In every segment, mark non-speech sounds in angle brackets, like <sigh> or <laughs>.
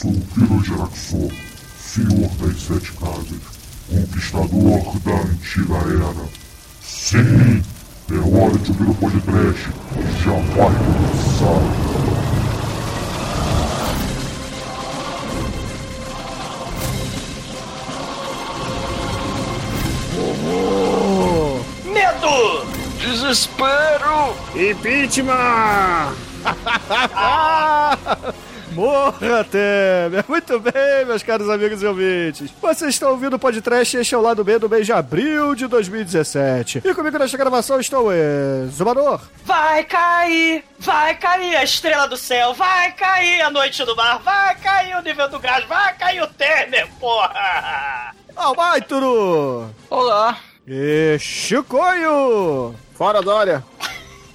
sou o Piro Geraxor, senhor das sete casas, conquistador da antiga era. Sim, é hora de ouvir o podcast, já vai começar. Medo! Desespero! Impeachment! <laughs> Morra, Temer! Muito bem, meus caros amigos e ouvintes. Vocês estão ouvindo o podcast Este é o Lado B do mês de abril de 2017. E comigo nesta gravação estou o Zumador. Vai cair! Vai cair a estrela do céu! Vai cair a noite do mar! Vai cair o nível do gás! Vai cair o Temer, porra! Almaituru! Olá! E Chicoio! Fora, Dória!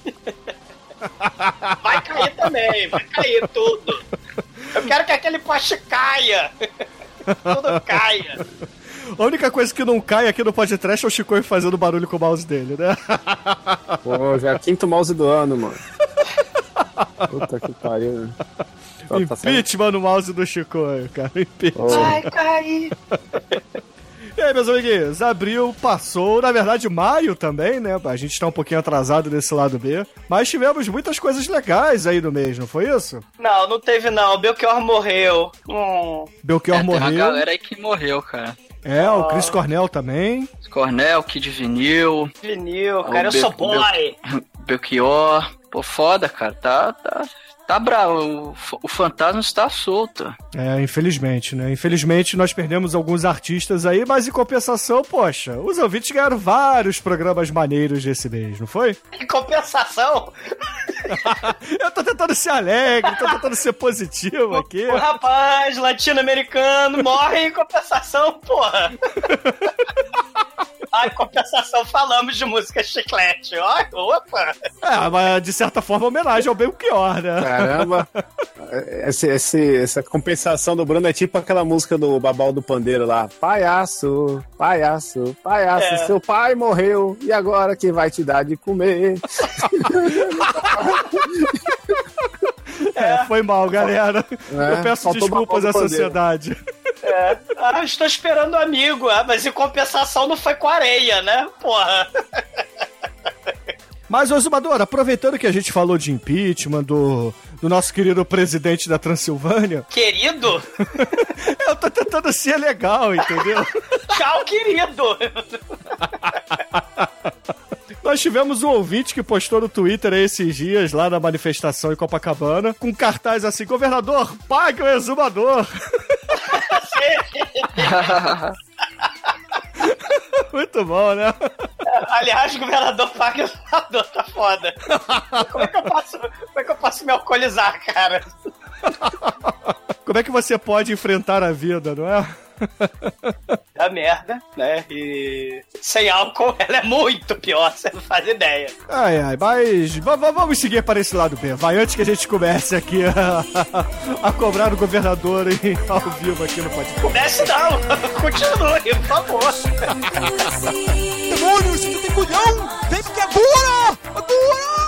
<laughs> <laughs> Vai cair também! Vai cair tudo! Eu quero que aquele poste caia! <laughs> Tudo caia! A única coisa que não cai aqui no podcast é o Chicoio fazendo barulho com o mouse dele, né? <laughs> Pô, já é o quinto mouse do ano, mano. Puta que pariu. né? Tá- tá Impeachment no mouse do Chicoio, cara. Impeachment. Vai cair! E aí, meus amiguinhos, abril passou, na verdade, maio também, né? A gente tá um pouquinho atrasado desse lado B. Mas tivemos muitas coisas legais aí no mês, não foi isso? Não, não teve não. O Belchior morreu. Hum. Belchior É, tem uma morreu. galera aí que morreu, cara. É, o Chris Cornell também. Cornel, Kid Vinil, Vinil, cara, eu Be- sou boy! Belchior. Pô, foda, cara. Tá, tá, tá bravo. O, fantasma está solto. É, infelizmente, né? Infelizmente nós perdemos alguns artistas aí, mas em compensação, poxa, os ouvintes ganharam vários programas maneiros desse mês, não foi? Em compensação, <laughs> Eu tô tentando ser alegre, tô tentando ser positivo aqui. o rapaz latino-americano morre em compensação, porra! <laughs> Em compensação falamos de música chiclete. Ó, opa! É, mas de certa forma homenagem ao Belchior, né? Caramba! <laughs> Esse, esse- essa compensação do Bruno é tipo aquela música do Babal do Pandeiro lá. Palhaço, palhaço, palhaço, É. seu pai morreu e agora quem vai te dar de comer? É, foi mal, galera. É, Eu peço desculpas à do pandeiro. É. Ah, estou esperando o amigo, ah, mas em compensação não foi com areia, né? Porra! Mas, ô Zumador, aproveitando que a gente falou de impeachment, do, do nosso querido presidente da Transilvânia, Querido, <laughs> eu tô tentando ser legal, entendeu? <laughs> tchau, querido! <laughs> Nós tivemos um ouvinte que postou no Twitter esses dias, lá na manifestação em Copacabana, com cartaz assim, governador, pague o exumador. <laughs> Muito bom, né? Aliás, governador pagador <laughs> tá foda. Como é que eu posso, como é que eu posso me alcoolizar, cara? Como é que você pode enfrentar a vida, não é? É merda, né? E sem álcool <laughs> ela é muito pior, você não faz ideia. Ai, ai, mas va- va- vamos seguir para esse lado B. Vai, antes que a gente comece aqui a, a cobrar o governador <laughs> em, ao vivo aqui no podcast. Comece não, <laughs> continue, por favor. Demônio, tu tem culhão, vem porque é dura! É dura!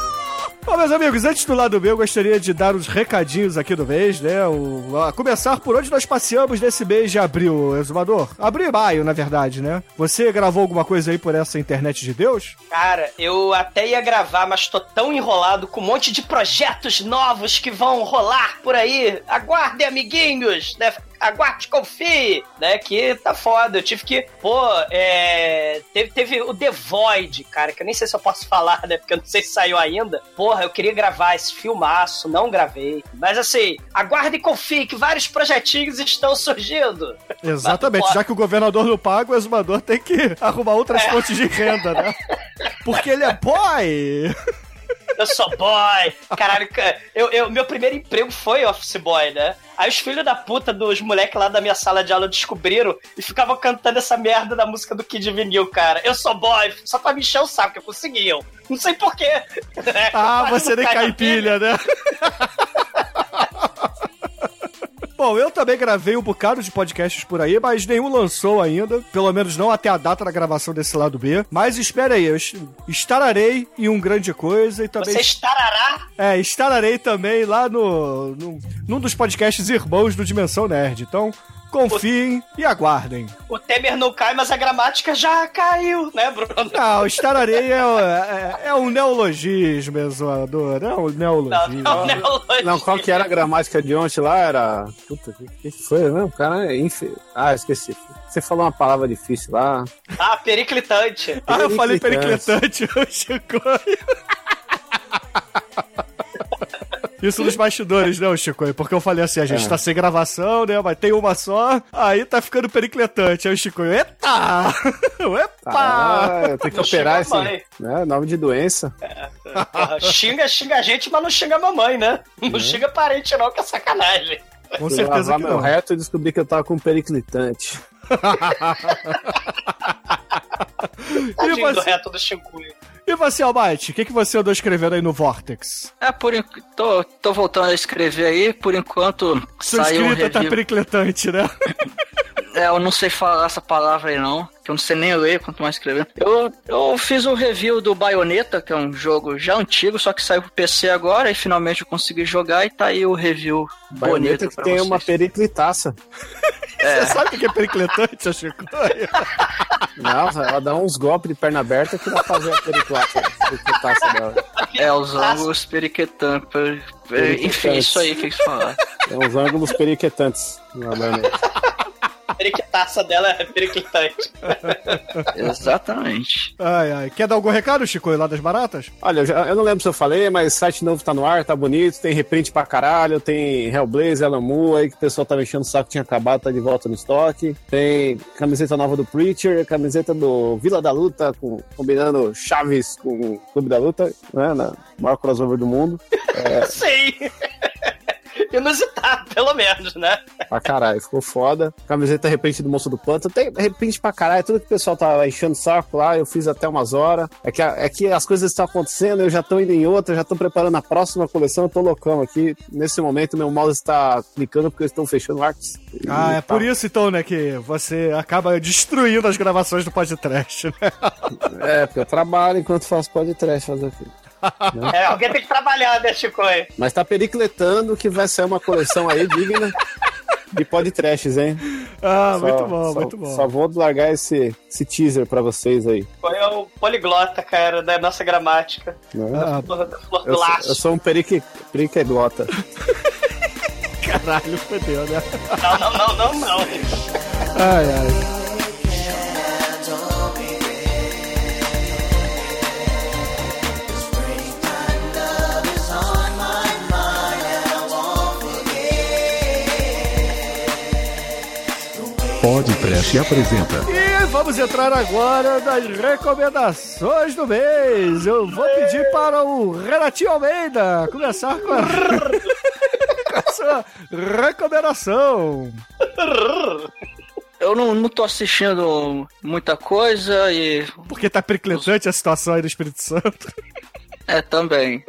Bom, meus amigos, antes do lado B, eu gostaria de dar os recadinhos aqui do mês, né? O- a começar por onde nós passeamos nesse mês de abril, Exumador. Abril e maio, na verdade, né? Você gravou alguma coisa aí por essa internet de Deus? Cara, eu até ia gravar, mas tô tão enrolado com um monte de projetos novos que vão rolar por aí. Aguardem, amiguinhos, né? Aguarde, confie, né? Que tá foda. Eu tive que, pô, é... Teve, teve o The Void, cara, que eu nem sei se eu posso <laughs> falar, né? Porque eu não sei se saiu ainda. Porra, eu queria gravar esse filmaço, não gravei. Mas assim, aguarde e confie que vários projetinhos estão surgindo. Exatamente, Mas, já que o governador não paga, o exumador tem que arrumar outras É. fontes de renda, né? <laughs> Porque ele é boy! Eu sou boy. Caralho, ca- eu, eu, meu primeiro emprego foi office boy, né? Aí os filhos da puta dos moleques lá da minha sala de aula descobriram e ficavam cantando essa merda da música do Kid Vinil, cara. Eu sou boy, só pra me encher o saco, que conseguiam. Não sei porquê. Ah, <laughs> você nem cai pilha, né? <laughs> Bom, eu também gravei um bocado de podcasts por aí, mas nenhum lançou ainda. Pelo menos não até a data da gravação desse lado B. Mas espera aí, eu est- estararei em um grande coisa e também. Você estarará? É, estararei também lá no, no. num dos podcasts irmãos do Dimensão Nerd. Então, confiem e aguardem. O Temer não cai, mas a gramática já caiu, né, Bruno? Não, estararei é, é, é um neologismo, exoador. É um Não, neologismo. não, neologia. Não, qual que era a gramática de ontem lá? Era. Puta, o que, que foi, né? O cara é infe... Ah, esqueci. Você falou uma palavra difícil lá. Ah, periclitante. Ah, eu falei Periclitante. periclitante, <laughs> Chico. Isso nos bastidores, né, Chico? Porque eu falei assim, a gente É. tá sem gravação, né? Mas tem uma só, aí tá ficando pericletante. Aí o Chico, eita! <laughs> Epa! Ah, eu tenho que Não operar esse. Né, nome de doença. Porra, xinga, xinga a gente, mas não xinga a mamãe, né? Não xinga parente, não, que é sacanagem. Com certeza que meu não. reto e descobri que eu tava com periclitante. <laughs> <laughs> Tadinho do você? reto do Chicuio. E você, Almighty, o que, que você andou escrevendo aí no Vortex? É, por enquanto. Tô, tô voltando a escrever aí, por enquanto Sua saiu um escrita tá review. pericletante, né? <laughs> É, eu não sei falar essa palavra aí não, que eu não sei nem ler, quanto mais escrever. Eu, eu fiz o review do Bayonetta, que é um jogo já antigo, só que saiu pro PC agora, e finalmente eu consegui jogar, e tá aí o review Baioneta bonito que tem vocês. uma periclitaça. <laughs> Você sabe o que é pericletante, Chico? Nossa, ela dá uns golpes de perna aberta que dá pra fazer a periclitaça, dela. É, os ângulos periquetan... per- per- Enfim, isso aí que eles falaram. Tem uns ângulos periquitantes na <laughs> periquitaça dela é periclitante. <laughs> Exatamente. Ai, ai. Quer dar algum recado, Chico, lá das baratas? Olha, eu, já- eu não lembro se eu falei, mas site novo tá no ar, tá bonito, tem reprint pra caralho, tem Hellblazer, Alamu aí que o pessoal tava enchendo o saco, tinha acabado, tá de volta no estoque. Tem camiseta nova do Preacher, camiseta do Vila da Luta, com, combinando Chaves com o Clube da Luta, né, na maior crossover do mundo. <laughs> Sim. Inusitado, <laughs> pelo menos, né? Pra caralho, ficou foda. Camiseta reprint do Monstro do Pântano. Tem reprint pra caralho, tudo que o pessoal tava enchendo o saco lá, eu fiz até umas horas. É que, é que as coisas estão acontecendo, eu já tô indo em outra, já tô preparando a próxima coleção, eu tô loucão aqui. Nesse momento, meu mouse está clicando porque eles estão fechando artes. Ah, é por isso então, né, que você acaba destruindo as gravações do podcast, né? É, porque eu trabalho enquanto faço podcast fazer aqui. <laughs> É, alguém tem que trabalhar, né, Chico? Mas tá pericletando que vai sair uma coleção aí digna de podcasts, hein? Ah, Só- muito bom, só- muito bom. Só vou largar esse, esse teaser pra vocês aí. Foi o poliglota, cara, da nossa gramática. né? Ah, Flor da flor Eu, sou, laço. eu sou um perique, periqueglota. <laughs> caralho, fodeu, né? Não, não, não, não, não. Ai, ai. Podcast apresenta E vamos entrar agora nas recomendações do mês. Eu vou pedir para o Renatinho Almeida começar com a, <laughs> com a sua recomendação. Eu não, não tô assistindo muita coisa e. Porque tá periclitante a situação aí do Espírito Santo. É, também.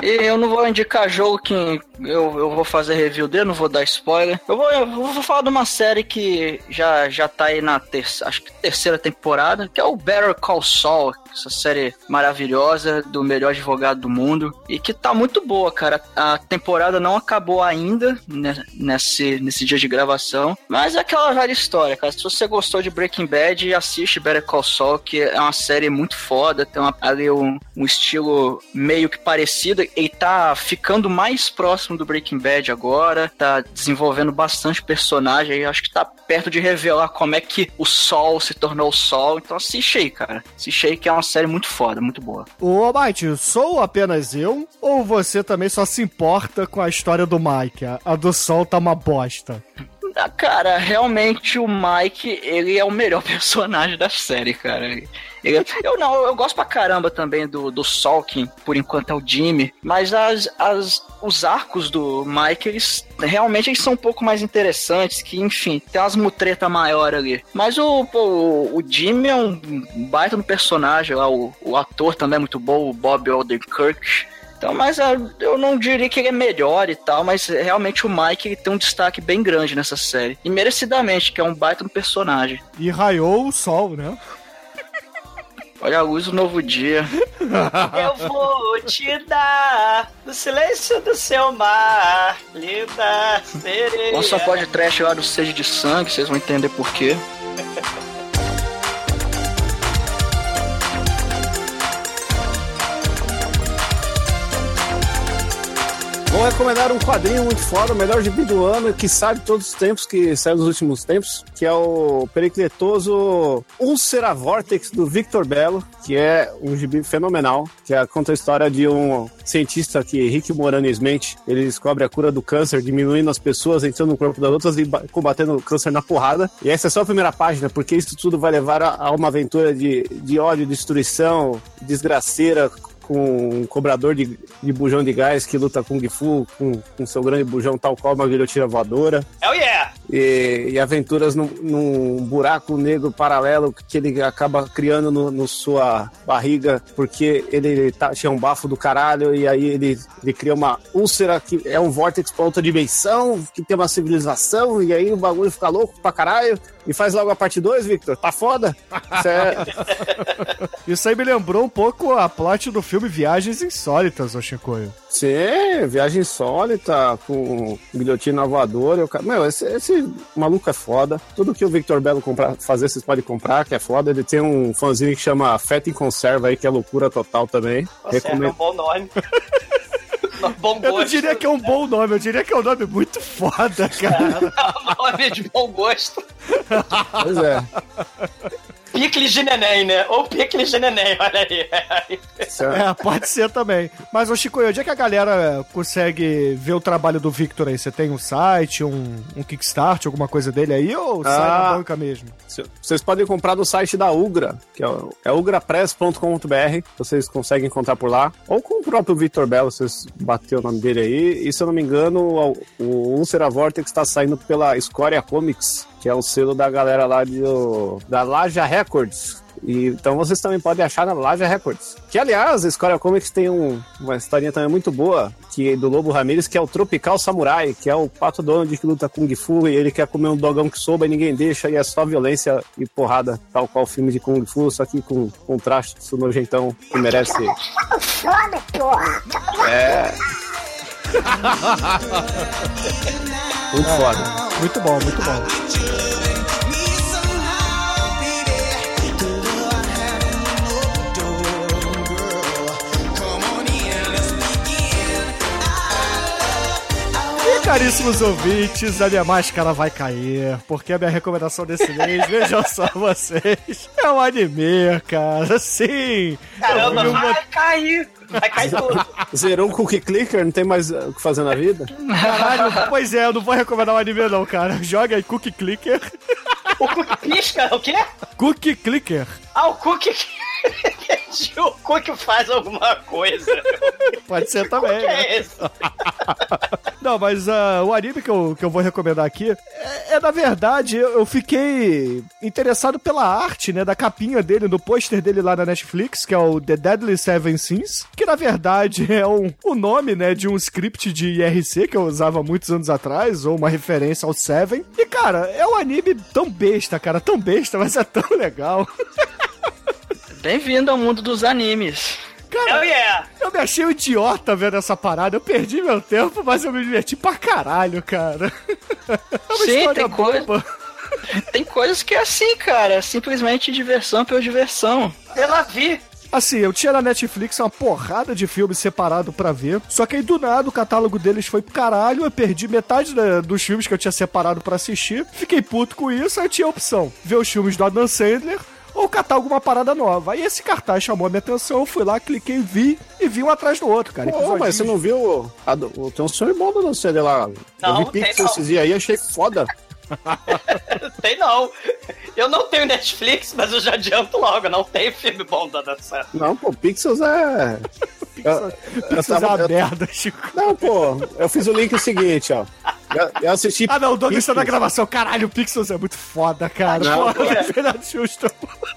E eu não vou indicar jogo que eu, eu vou fazer review dele, não vou dar spoiler. Eu vou, eu vou falar de uma série que já, já tá aí na terça, acho que terceira temporada, que é o Better Call Saul. Essa série maravilhosa do melhor advogado do mundo. E que tá muito boa, cara. A temporada não acabou ainda né, nesse, nesse dia de gravação. Mas é aquela velha história, cara. Se você gostou de Breaking Bad, assiste Better Call Saul, que é uma série muito foda. Tem uma, ali um, um estilo meio que parecido. E tá ficando mais próximo do Breaking Bad agora. Tá desenvolvendo bastante personagem. E acho que tá perto de revelar como é que o Sol se tornou o Sol. Então assiste aí, cara. Assiste aí que é uma série muito foda, muito boa. Ô, Almighty, sou apenas eu ou você também só se importa com a história do Mike? A, a do Sol tá uma bosta. Ah, Cara, realmente o Mike, ele é o melhor <laughs> personagem da série, cara. Eu não, eu gosto pra caramba também do, do Salkin, por enquanto é o Jimmy, mas as, as, os arcos do Mike, eles realmente eles são um pouco mais interessantes, que enfim, tem umas mutreta maior ali. Mas o, o, o Jimmy é um baita no personagem lá, o, o ator também é muito bom, o Bob Odenkirk. Então, mas ah, eu não diria que ele é melhor e tal, mas realmente o Mike ele tem um destaque bem grande nessa série. E merecidamente, que é um baita no personagem. E raiou o sol, né? Olha a luz do novo dia. <laughs> Eu vou te dar no silêncio do seu mar, linda sereia. Nossa pode trash lá do Sede de Sangue, vocês vão entender por quê. Vou recomendar um quadrinho muito foda, o melhor gibi do ano, que sai de todos os tempos, que saiu nos últimos tempos, que é o Pericletoso Ulcera Vortex do Victor Belo, que é um gibi fenomenal, que é, conta a história de um cientista que, Rick Moranes mente, ele descobre a cura do câncer, diminuindo as pessoas, entrando no corpo das outras e ba- combatendo o câncer na porrada. E essa é só a primeira página, porque isso tudo vai levar a, a uma aventura de, de ódio, destruição, desgraceira, com um cobrador de, de bujão de gás que luta Kung Fu com, com seu grande bujão, tal qual uma guilhotina voadora. Hell yeah! E, e aventuras num, num buraco negro paralelo que ele acaba criando no, no sua barriga porque ele tá, tinha um bafo do caralho e aí ele, ele cria uma úlcera que é um vórtex pra outra dimensão, que tem uma civilização e aí o bagulho fica louco pra caralho. E faz logo a parte 2, Victor. Tá foda? <laughs> Isso é, Isso aí me lembrou um pouco a plot do filme Viagens Insólitas, ô Chicoio. Sim, viagem insólita, com guilhotina voadora. Eu, meu, esse, esse maluco é foda. Tudo que o Victor Belo comprar, fazer, vocês podem comprar, que é foda. Ele tem um fãzinho que chama Feta em Conserva aí, que é loucura total também. Nossa, é um Recomendo. bom nome. <laughs> bom Eu gosto. não diria que é um bom nome, eu diria que é um nome muito foda, <laughs> cara. nome de bom gosto. Pois é. Picles de neném, né? Ou picles de neném, olha aí. É- pode ser também. Mas, ô Chico, onde é que a galera consegue ver o trabalho do Victor aí? Você tem um site, um, um Kickstart, alguma coisa dele aí, ou sai Ah. na banca mesmo? Vocês podem comprar no site da Ugra, que é, o- é ugrapress.com.br, vocês conseguem encontrar por lá. Ou com o próprio Victor Belo, vocês bater o nome dele aí. E se eu não me engano, o, o Ulcera Vortex está saindo pela Escória Comics, que é o selo da galera lá de, da Laja Records. E, então vocês também podem achar na Laja Records. Que, aliás, a Escória Comics tem um- uma historinha também muito boa, que do Lobo Ramirez, que é o Tropical Samurai, que é o pato dono que luta Kung Fu e ele quer comer um dogão que soba e ninguém deixa, e é só violência e porrada, tal qual o filme de Kung Fu, só que com contraste nojentão que merece. É. <laughs> Muito foda. Muito bom, muito bom. Caríssimos ouvintes, a minha máscara vai cair, porque a minha recomendação desse mês, vejam só vocês, é um anime, cara, sim! Caramba, uma- vai cair. Vai cair tudo. Zerou um cookie clicker, não tem mais uh, o que fazer na vida? Caralho, pois é, eu não vou recomendar um anime não, cara. Joga aí Cookie Clicker. O Cook pisca, o quê? Cookie Clicker. Ah, o Cook... Entendi, <laughs> o Cook faz alguma coisa. Pode ser também. que né? é isso? <laughs> Não, mas ah, o anime que eu, que eu vou recomendar aqui é, é, na verdade, eu, eu fiquei interessado pela arte, né, da capinha dele, do pôster dele lá na Netflix, que é o The Deadly Seven Sins, que na verdade <laughs> é um, o nome, né, de um script de IRC que eu usava muitos anos atrás, ou uma referência ao Seven. E, cara, é um anime tão besta, cara, tão besta, mas é tão legal. Bem-vindo ao mundo dos animes. Hell yeah. Eu me achei um idiota vendo essa parada. Eu perdi meu tempo, mas eu me diverti pra caralho, cara. <laughs> É uma Sim, tem coisa-. Tem coisas que é assim, cara. Simplesmente diversão pela diversão. Pela vi. Assim, eu tinha na Netflix uma porrada de filmes separado pra ver. Só que aí do nada o catálogo deles foi pro caralho. Eu perdi metade da- dos filmes que eu tinha separado pra assistir. Fiquei puto com isso. Aí tinha a opção: ver os filmes do Adam Sandler. Ou catar alguma parada nova. Aí esse cartaz chamou a minha atenção, eu fui lá, cliquei, vi e vi um atrás do outro, cara. Pô, mas você não viu? a o- tem um filme bom do CD lá. Não, eu vi tem Pixel não. esses dias aí, achei foda. <laughs> Tem não. Eu não tenho Netflix, mas eu já adianto logo. Não tem filme bom da dança. Não, pô, Pixels é. Eu, eu tava- uma eu- merda, Chico. Não, pô, eu fiz o link seguinte, ó. Eu, eu assisti. Ah, não, o Douglas está na gravação. Caralho, o Pixels é muito foda, cara. Não, Porra, é. Fernando Justo.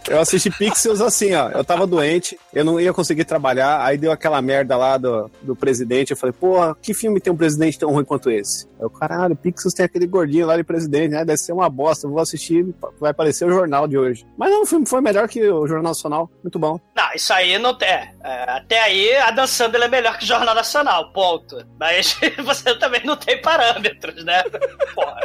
Eu assisti Pixels assim, ó. Eu tava doente, eu não ia conseguir trabalhar, aí deu aquela merda lá do, do presidente. Eu falei, porra, que filme tem um presidente tão ruim quanto esse? Eu, caralho, Pixels tem aquele gordinho lá de presidente, né? Deve ser uma bosta. Eu vou assistir, vai aparecer o jornal de hoje. Mas não, o filme foi melhor que o Jornal Nacional. Muito bom. Não, isso aí não tem. é, até aí, a Dan Sandler é melhor que o Jornal Nacional, ponto. Mas <laughs> você também não tem parâmetros, né? Porra.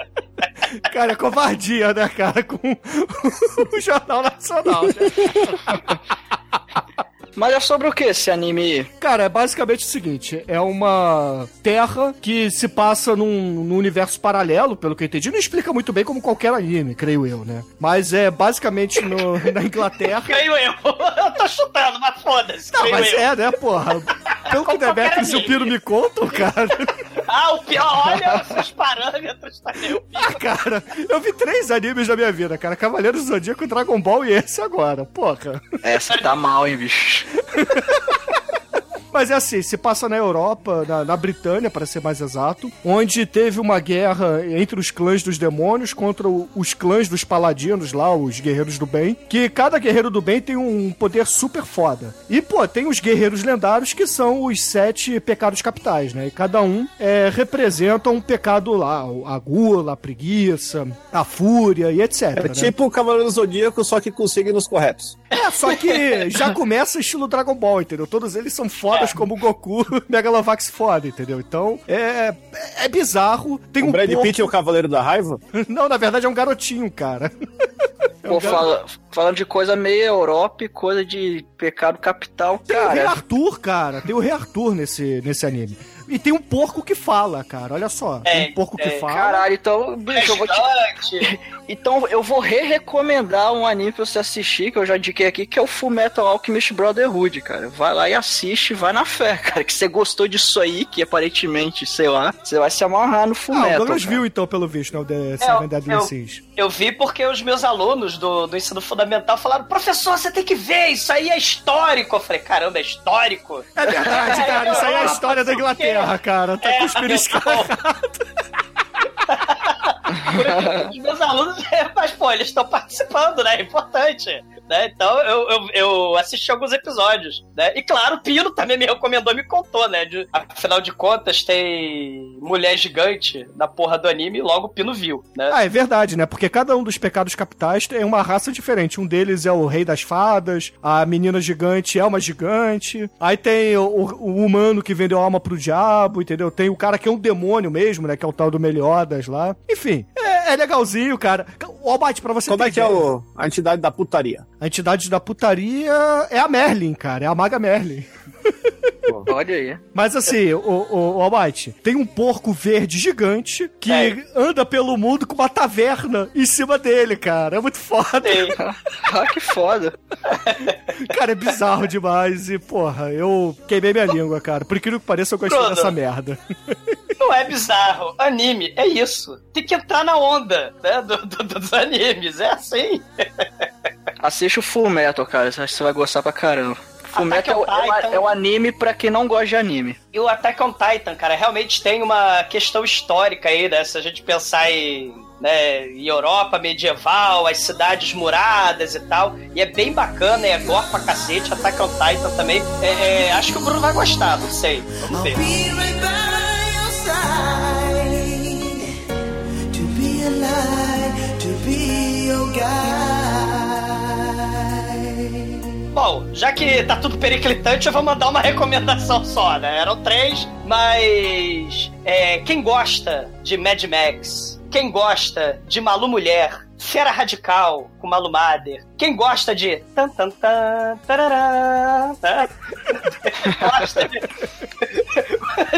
Cara, é covardia, né, cara, com <laughs> o Jornal Nacional. né? <laughs> Mas é sobre o que esse anime? Cara, é basicamente o seguinte: é uma terra que se passa num, num universo paralelo, pelo que eu entendi. Não explica muito bem como qualquer anime, creio eu, né? Mas é basicamente no- <laughs> na Inglaterra. Creio eu. <laughs> Eu tô chutando, mas foda-se. Não, creio mas eu. é, né, porra? Pelo <laughs> que Demetrius e o Piro me contam, cara. Ah, o pior, olha esses parâmetros. O Ah, cara, eu vi três animes na minha vida, cara. Cavaleiros do Zodíaco, Dragon Ball e esse agora. Porra. Essa tá mal, hein, bicho. <laughs> Mas é assim, se passa na Europa, na, na Britânia, para ser mais exato, onde teve uma guerra entre os clãs dos demônios contra o- os clãs dos paladinos lá, os guerreiros do bem, que cada guerreiro do bem tem um poder super foda. E, pô, tem os guerreiros lendários que são os sete pecados capitais, né? E cada um é, representa um pecado lá, a gula, a preguiça, a fúria e etc. É né? tipo o Cavaleiro do Zodíaco, só que com signos corretos. É, só que já começa estilo Dragon Ball, entendeu? Todos eles são fodas como o Goku, <laughs> Megalovax foda, entendeu? Então, é, é bizarro. Tem O um Brad pouco... Pitt é o Cavaleiro da Raiva? <laughs> Não, na verdade é um garotinho, cara. <laughs> É um Pô, garoto. fala- falando de coisa meio Europa e coisa de pecado capital, Tem o Rei cara. Arthur, cara. Tem o Rei Arthur nesse, nesse anime. E tem um porco que fala, cara. Olha só. Tem É, um porco que é, fala. Caralho, então, bicho, eu vou te. <laughs> Então eu vou re-recomendar um anime pra você assistir, que eu já indiquei aqui, que é o Full Metal Alchemist Brotherhood, cara. Vai lá e assiste, vai na fé, <laughs> cara. Que você gostou disso aí, que aparentemente, sei lá, você vai se amarrar no Full Ah, o. Douglas viu então, pelo visto, né? O The Seven eu- Deadly eu- Sins. Eu vi porque os meus alunos do, do ensino fundamental falaram: professor, você tem que ver, isso aí é histórico. Eu falei: caramba, é histórico? É verdade, <laughs> cara. Isso aí é a história da Inglaterra, cara. Tá É, cuspindo eu- escarrado. <laughs> Meus alunos, mas pô, eles estão participando, né? É importante. Né? Então eu, eu, eu assisti alguns episódios. Né? E claro, o Pino também me recomendou, me contou, né? De- afinal de contas, tem mulher gigante na porra do anime e logo o Pino viu, né? Ah, é verdade, né? Porque cada um dos pecados capitais tem uma raça diferente. Um deles é o rei das fadas, a menina gigante é uma gigante. Aí tem o, o- humano que vendeu alma pro diabo, entendeu? Tem o cara que é um demônio mesmo, né? Que é o tal do Meliodas lá. Enfim, é, é legalzinho, cara. Ô, Almighty, pra você Como é que é o, a entidade da putaria? A entidade da putaria é a Merlin, cara. É a maga Merlin. <laughs> <laughs> Olha aí. Mas assim, o, o, o Almighty, tem um porco verde gigante que É. anda pelo mundo com uma taverna em cima dele, cara. É muito foda. Tem- Ah, que foda. Cara, é bizarro demais. E, porra, eu queimei minha língua, cara. Por incrível que pareça, eu gostei Bruno. dessa merda. Não é bizarro. Anime é isso. Tem que entrar na onda, né? do- do- dos animes. É assim. Assiste o Full Metal, cara. Você vai gostar pra caramba. Full Attack Metal on é, Titan. é, é um anime pra quem não gosta de anime. E o Attack on Titan, cara, realmente tem uma questão histórica aí, né? Se a gente pensar em, né, em Europa medieval, as cidades muradas e tal. E é bem bacana, é gore pra cacete. Attack on Titan também. É, é, acho que o Bruno vai gostar, não sei. Vamos ver. Be right by your side. To be alive, to be your guide. Bom, já que tá tudo periclitante, eu vou mandar uma <laughs> recomendação só, né? Eram três, mas. é, quem gosta de Mad Max, quem gosta de Malu Mulher, Fera Radical com Malu Mader, quem gosta de. Tan, tan, tan, tarará, né? <laughs> gosta de.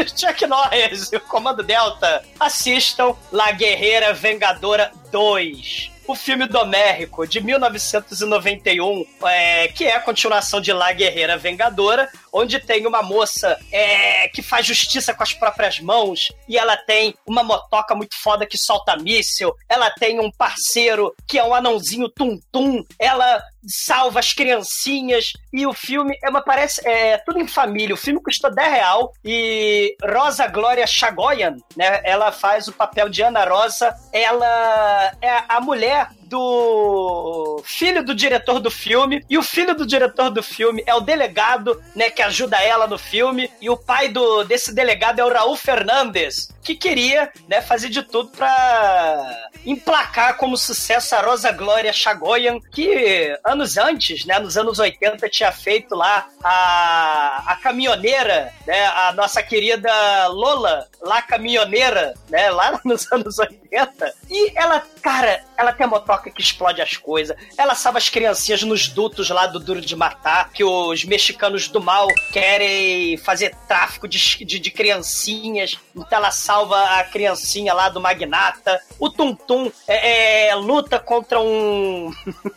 <laughs> Chuck Norris e o Comando Delta, assistam La Guerreira Vengadora 2 o filme Domérico, de 1991, é, que é a continuação de La Guerreira Vengadora, onde tem uma moça é, que faz justiça com as próprias mãos, e ela tem uma motoca muito foda que solta míssil, ela tem um parceiro que é um anãozinho tum-tum, ela salva as criancinhas, e o filme é uma parece é tudo em família. O filme custou 10 real e E Rosa Glória Chagoyan, né? Ela faz o papel de Ana Rosa. Ela é a mulher Yeah. Do filho do diretor do filme, e o filho do diretor do filme é o delegado, né, que ajuda ela no filme, e o pai do desse delegado é o Raul Fernandes, que queria, né, fazer de tudo pra emplacar como sucesso a Rosa Glória Chagoyan, que anos antes, né, nos anos 80 tinha feito lá a, a caminhoneira, né, a nossa querida Lola, lá caminhoneira, né, lá <laughs> nos anos 80, e ela, cara, ela tem a motoca que explode as coisas. Ela salva as criancinhas nos dutos lá do Duro de Matar, que os mexicanos do mal querem fazer tráfico de, de, de criancinhas. Então ela salva a criancinha lá do magnata. O Tum Tum é, é, luta contra <laughs> um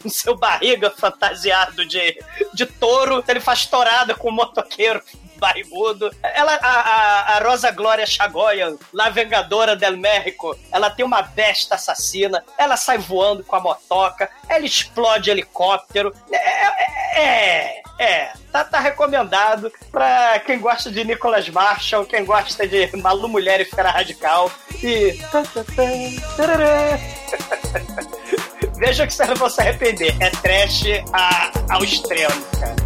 seu barriga fantasiado de, de touro. Então ele faz torada com o motoqueiro barrigudo. Ela, a, a, a Rosa Glória Chagoyan, lá Vengadora del México, ela tem uma besta assassina, ela sai voando com a motoca, ela explode helicóptero. É, é, é tá, tá recomendado pra quem gosta de Nicholas Marshall, quem gosta de Malu Mulher e Fera Radical. E. <laughs> Veja que você não vai se arrepender. É trash a, ao extremo, cara.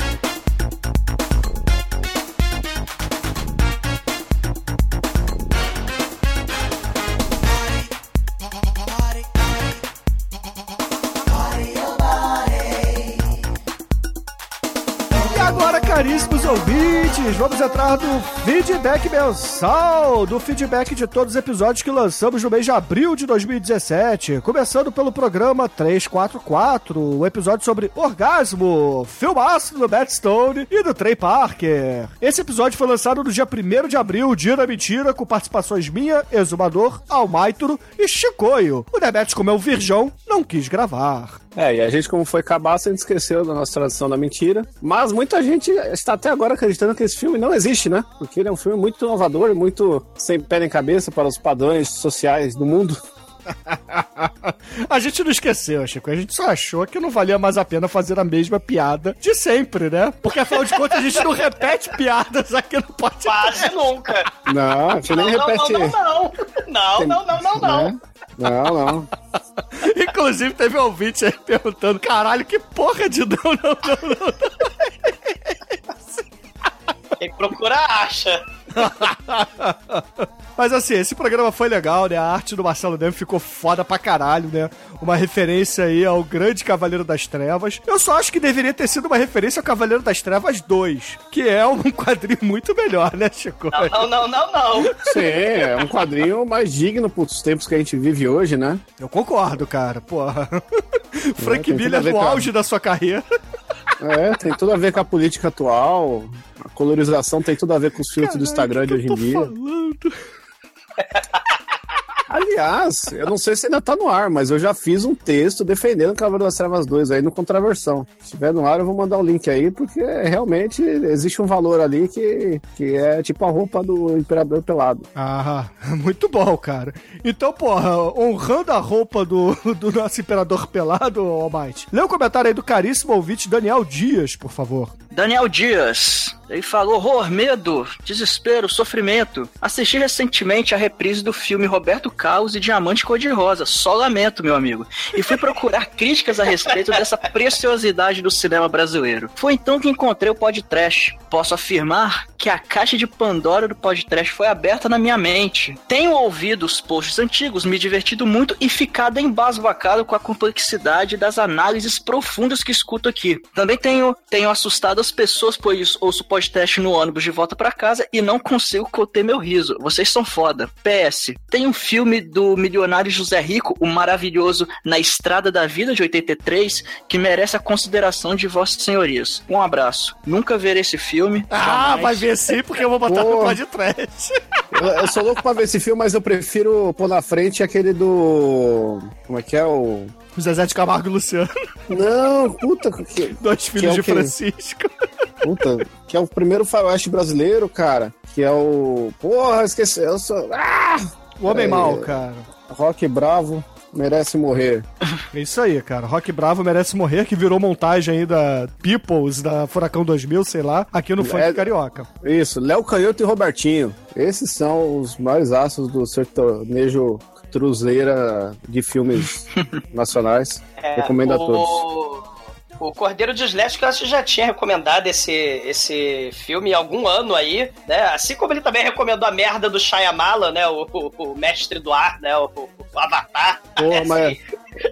Vamos entrar no feedback mensal, do feedback de todos os episódios que lançamos no mês de abril de 2017. Começando pelo programa 344, o episódio sobre orgasmo, filmaço do Matt Stone e do Trey Parker. Esse episódio foi lançado no dia 1 de abril, dia da mentira, com participações minha, Exumador, Almaituro e Chicoio. O Demetrius, como é um virgão, não quis gravar. É, e a gente, como foi cabaço, a gente esqueceu da nossa tradição da mentira. Mas muita gente está até agora acreditando que esse filme não existe, né? Porque ele é um filme muito inovador, muito sem pé nem cabeça para os padrões sociais do mundo. <laughs> a gente não esqueceu, Chico. A gente só achou que não valia mais a pena fazer a mesma piada de sempre, né? Porque afinal de contas a gente não repete piadas aqui no podcast. Quase nunca. Não, a gente nem Não, não, repete. não, não, não. Não, não, não, não, não. né? Não, não. <laughs> Inclusive teve um ouvinte aí perguntando: caralho, que porra de não, não, não, não. Quem procura, acha. <laughs> Mas assim, esse programa foi legal, né? A arte do Marcelo Neve ficou foda pra caralho, né? Uma referência aí ao grande Cavaleiro das Trevas. Eu só acho que deveria ter sido uma referência ao Cavaleiro das Trevas 2, que é um <laughs> quadrinho muito melhor, né, Chico? Não, não, não, não, não. Sim, é um quadrinho mais digno pros tempos que a gente vive hoje, né? Eu concordo, cara. Porra. Frank tudo a Miller no com a- auge da sua carreira. É, tem tudo a ver com a política atual. A colorização tem tudo a ver com os filtros do Instagram de hoje em dia. Falando. Aliás, eu não sei se ainda tá no ar, mas eu já fiz um texto defendendo o Cavaleiro das Trevas 2 aí no Contraversão. Se estiver no ar, eu vou mandar o link aí, porque realmente existe um valor ali que, que é tipo a roupa do Imperador Pelado. Ah, <laughs> muito bom, cara. Então, porra, honrando a roupa do, do nosso imperador pelado, Almighty, lê o comentário aí do caríssimo ouvinte Daniel Dias, por favor. Daniel Dias. Ele falou horror, medo, desespero, sofrimento. Assisti recentemente a reprise do filme Roberto Carlos e Diamante Cor-de-Rosa. Só lamento, meu amigo. E fui procurar <laughs> críticas a respeito dessa preciosidade do cinema brasileiro. Foi então que encontrei o podcast. Posso afirmar que a caixa de Pandora do podcast foi aberta na minha mente. Tenho ouvido os posts antigos, me divertido muito e ficado embasbacado com a complexidade das análises profundas que escuto aqui. Também tenho, tenho assustado as pessoas, pois ouço o podcast no ônibus de volta pra casa e não consigo conter meu riso. Vocês são foda. PS, tem um filme do milionário José Rico, o maravilhoso Na Estrada da Vida de 83, que merece a consideração de vossas senhorias. Um abraço. Nunca verei esse filme. Ah, jamais. vai ver sim, porque eu vou botar no Porra. podcast. Eu, eu sou louco pra ver esse filme, mas eu prefiro pôr na frente aquele do. Como é que é o. O Zezé de Camargo e Luciano, Não, puta. Que... dois filhos é o de? Francisco. Puta, que é o primeiro faroeste brasileiro, cara. Que é o. Porra, esqueci. Eu sou. Ah! O Homem É. Mal, cara. Rock Bravo merece morrer. É isso aí, cara. Rock Bravo merece morrer, que virou montagem aí da Peoples, da Furacão 2000, sei lá, aqui no Funk É- Carioca. Isso, Léo Canhoto e Robertinho. Esses são os maiores astros do sertanejo truzeira de filmes <laughs> nacionais. Recomendo a todos. É, o... Cordeiro de Slash, que eu acho que já tinha recomendado esse, esse filme há algum ano aí, né? Assim como ele também recomendou a merda do Shyamala, né? O, o, o mestre do ar, né? O, o Avatar. Porra, <laughs> <laughs> é, mas- assim,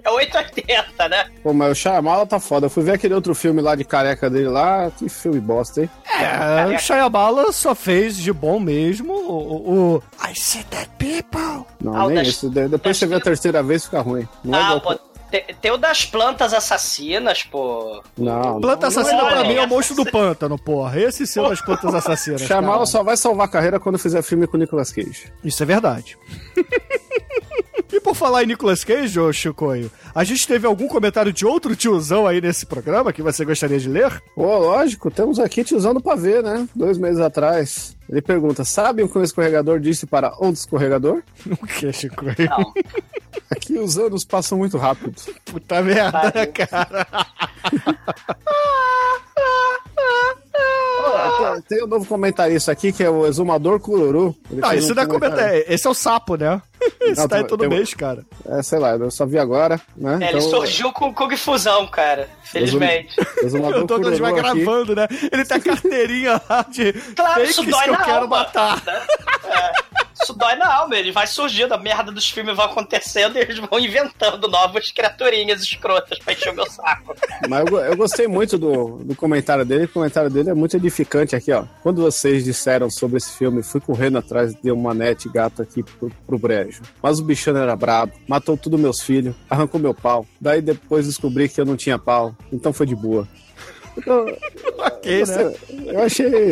é 880, né? Pô, mas o Shyamala tá foda. Eu fui ver aquele outro filme lá de careca dele lá. Que filme bosta, hein? É, o Shyamala só fez de bom mesmo o, o, o I See Dead People. Não, Ah, nem das- isso. De- Depois das- você vê a terceira vez fica ruim. Não, é Ah, igual- pô, tem, tem o das plantas assassinas, pô. não. Planta não, Assassina não, pra não, mim é o monstro do pântano, porra. Esse é das plantas assassinas. Cara. só vai salvar a carreira quando fizer filme com o Nicolas Cage. Isso é verdade. <laughs> e por falar em Nicolas Cage, ô Chicoio, a gente teve algum comentário de outro tiozão aí nesse programa que você gostaria de ler? Pô, lógico, temos aqui usando pra ver, né? Dois meses atrás. Ele pergunta: sabe o que um escorregador disse para outro escorregador? <laughs> O que, Chicoio? Não. Aqui os anos passam muito rápido. Puta merda, Valeu. cara. Tem um novo comentarista aqui que é o Exumador Cururu. Ele Não, fez esse um não é comentário. comentário. Esse é o sapo, né? Esse Não, tá todo tem um- mês, cara. É, sei lá, eu só vi agora, né? É, ele surgiu com o Kung Fusão, cara. Felizmente. Exumador <laughs> O Douglas vai gravando, né? Ele tem a carteirinha lá de Claro, isso que dói eu na quero alma. matar. <laughs> É, isso dói na alma, ele vai surgindo, a merda dos filmes vai acontecendo e eles vão inventando novas criaturinhas escrotas pra encher o meu saco. Mas eu, eu gostei muito do, do comentário dele. O comentário dele é muito edificante aqui, ó. Quando vocês disseram sobre esse filme, fui correndo atrás de uma net gato aqui pro, pro brejo. Mas o bichano era brabo, matou tudo meus filhos, arrancou meu pau. Daí depois descobri que eu não tinha pau, então foi de boa. Eu, <laughs> Ok, né? eu achei.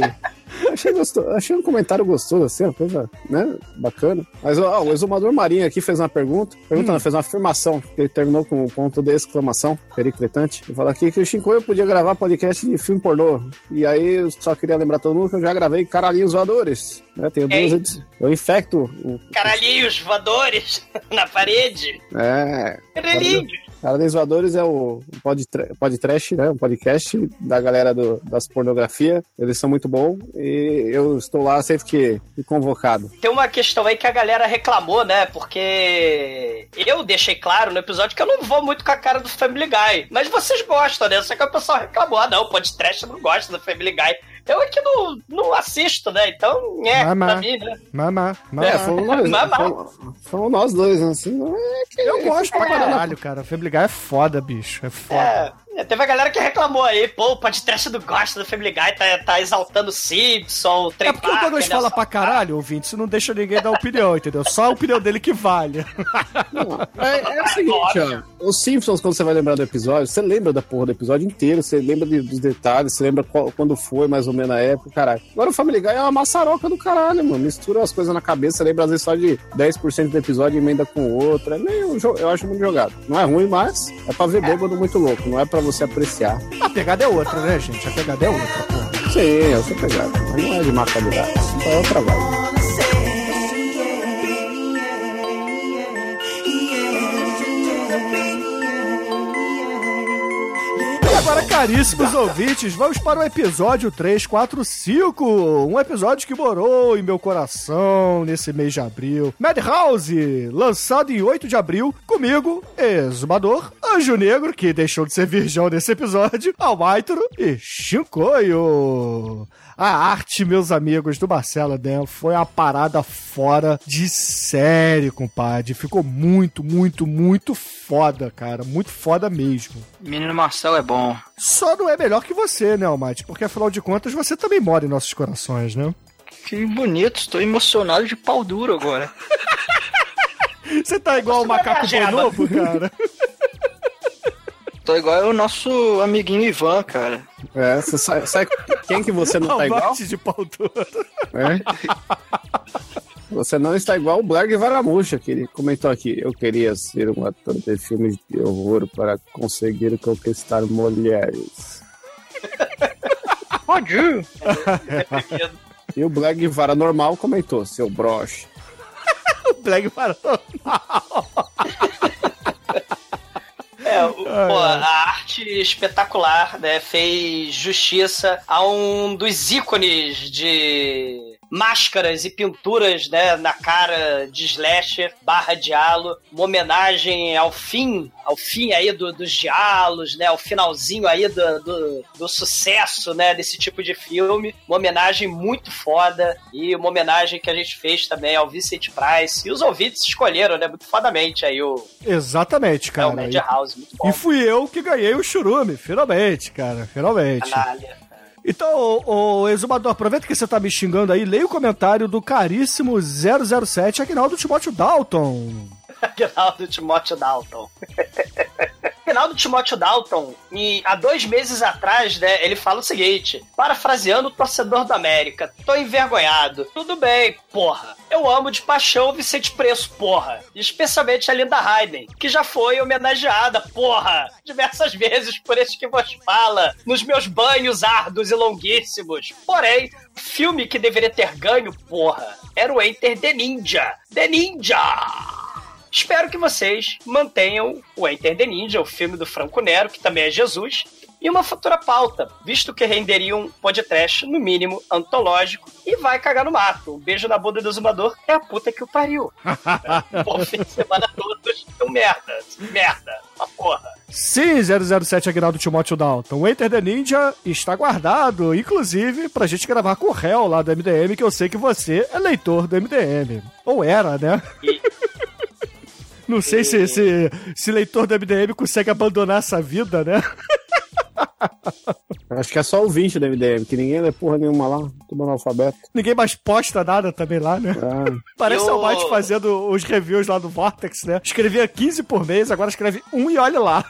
Achei, gostoso, achei um comentário gostoso, assim, uma coisa, né? Bacana. Mas ó, o exumador Marinho aqui fez uma pergunta. Pergunta não, fez uma afirmação. que Ele terminou com um ponto de exclamação, periclitante. Ele fala aqui que o Shinkoio podia gravar podcast de filme pornô. E aí eu só queria lembrar todo mundo que eu já gravei Caralhinhos Voadores. Né? Tenho duas Ei. edições. Eu infecto o. Caralhinhos voadores <laughs> na parede. É. Caralhinhos. Caralhinhos Voadores é o podcast, podcast, né? Um podcast da galera do, das pornografia. Eles são muito bons. E eu estou lá sempre que convocado. Tem uma questão aí que a galera reclamou, né? Porque eu deixei claro no episódio que eu não vou muito com a cara do Family Guy. Mas vocês gostam, né? Só que o pessoal reclamou. Ah, não, o podcast não gosta do Family Guy. Eu é que não, não assisto, né? Então, é, Mamá. pra mim, né? Mamá, mamá. É, fomos nós, Mamá. fomos, fomos nós dois, né? Assim, é que Eu gosto pra caralho, cara. Family Guy é foda, bicho. É foda. É, é, teve a galera que reclamou aí, pô, o podcast não gosta do Family Guy, tá, tá exaltando o Simpson, o Trey É porque o Douglas Parker, fala né? pra caralho, ouvinte, isso não deixa ninguém dar opinião, entendeu? Só a opinião dele que vale. É, é o seguinte, ó. Os Simpsons, quando você vai lembrar do episódio, você lembra da porra do episódio inteiro, você lembra de- dos detalhes, você lembra qual- quando foi, mais ou menos na época, caralho. Agora o Family Guy é uma maçaroca do caralho, mano. Mistura as coisas na cabeça, lembra às vezes só de 10% do episódio e emenda com o outro. É meio, eu acho muito jogado. Não é ruim, mas é pra ver bêbado muito louco, não é pra você apreciar. A pegada é outra, né, gente? A pegada é outra, porra. Sim, eu sou pegado, mas não é de má qualidade. Então é outra vibe. Agora, caríssimos ouvintes, vamos para o episódio 345. Um episódio que morou em meu coração nesse mês de abril. Madhouse, lançado em 8 de abril, comigo, Exumador, Anjo Negro, que deixou de ser virgão nesse episódio, Almaitro e Shinkoio. A arte, meus amigos, do Marcelo Del foi uma parada fora de série, compadre. Ficou muito, muito, muito foda, cara. Muito foda mesmo. Menino Marcelo é bom. Só não é melhor que você, né, Almighty? Porque afinal de contas você também mora em nossos corações, né? Que bonito, estou emocionado de pau duro agora. <laughs> Você tá igual o vai macaco jeba. bonobo, cara. <laughs> Tô igual o nosso amiguinho Ivan, cara. É, você sai, sai- Quem que você não tá igual? De pau duro. É. Você não está igual o Blarg Varamuxa, que ele comentou aqui. Eu queria ser um ator de filmes de horror para conseguir conquistar mulheres. Pode. E o Black Vara normal comentou, seu broche. <laughs> Black Paranormal. É, o- pô, a arte espetacular, né, fez justiça a um dos ícones de máscaras e pinturas, né, na cara de slasher barra dialo, uma homenagem ao fim, ao fim aí do- dos dialos, né, ao finalzinho aí do, do, do sucesso, né, desse tipo de filme, uma homenagem muito foda e uma homenagem que a gente fez também ao Vincent Price e os ouvintes escolheram, né, muito fodamente aí o, Exatamente, é, o cara. Madhouse, muito bom. E fui eu que ganhei o churume, finalmente, cara, finalmente. Canalha. Então, ô, Exumador, aproveita que você tá me xingando aí, leia o comentário do caríssimo 007 Aguinaldo Timóteo Dalton. <laughs> Aguinaldo Timóteo Dalton. <laughs> Aguinaldo Timóteo Dalton, há dois meses atrás, né, ele fala o seguinte, parafraseando o torcedor da América, tô envergonhado. Tudo bem, porra. Eu amo de paixão o Vicente Preço, porra. Especialmente a Linda Hayden, que já foi homenageada, porra, diversas vezes por esse que vos fala, nos meus banhos árduos e longuíssimos. Porém, filme que deveria ter ganho, porra, era o Enter the Ninja. The Ninja! Espero que vocês mantenham o Enter the Ninja, o filme do Franco Nero, que também é Jesus, e uma futura pauta, visto que renderia um podcast, no mínimo, antológico, e vai cagar no mato. Um beijo na bunda do Zumador é a puta que o pariu. <laughs> Bom fim de semana a todos. Então, merda. Merda. Uma porra. Sim, 007 Aguinaldo Timóteo Dalton. O Enter the Ninja está guardado, inclusive, pra gente gravar com o réu lá do MDM, que eu sei que você é leitor do MDM. Ou era, né? E- Não sei se, se, se leitor do MDM consegue abandonar essa vida, né? <laughs> Acho que é só o 20 do MDM, que ninguém lê porra nenhuma lá, tudo analfabeto. Ninguém mais posta nada também lá, né? Ah, Parece Eu- o Mike fazendo os reviews lá do Vortex, né? Escrevia 15 por mês, agora escreve um e olha lá.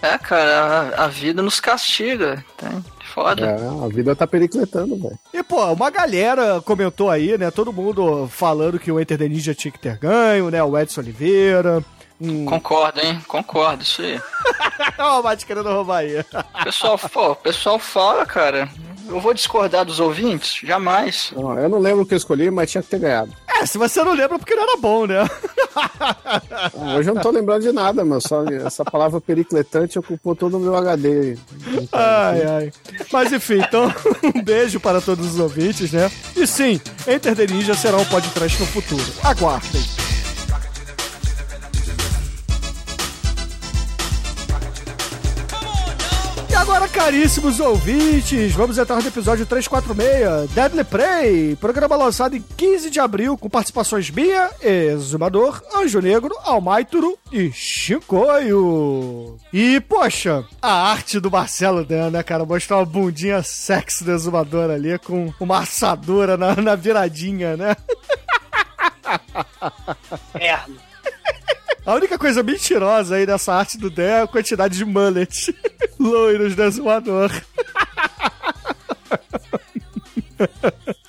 É, cara, a, a vida nos castiga. Tá? Foda. é, a vida tá pericletando, velho. E, pô, uma galera comentou aí, né? Todo mundo falando que o Enter the Ninja tinha que ter ganho, né? O Edson Oliveira. Hum. Concordo, hein? Concordo, isso aí. <laughs> Ó, o Mate querendo roubar aí. Pessoal, pô, o pessoal fala, cara. Eu vou discordar dos ouvintes? Jamais. Não, eu não lembro o que eu escolhi, mas tinha que ter ganhado. É, se você não lembra, porque não era bom, né? Ah, Hoje eu não tô lembrando de nada, meu. Só essa palavra pericletante ocupou todo o meu HD. Ai, ai. Mas enfim, então, <laughs> um beijo para todos os ouvintes, né? E sim, Enter the Ninja será um podcast no futuro. Aguardem. Caríssimos ouvintes, vamos entrar no episódio 346, Deadly Prey, programa lançado em 15 de abril, com participações minha, Exumador, Anjo Negro, Almaituru e Chicoio. E, poxa, a arte do Marcelo Dan, né, cara? Mostrar uma bundinha sexy do Exumador ali, com uma assadura na, na viradinha, né? <laughs> Merda. A única coisa mentirosa aí dessa arte do Dan é a quantidade de mullet <laughs> loiros do Exumador. <laughs>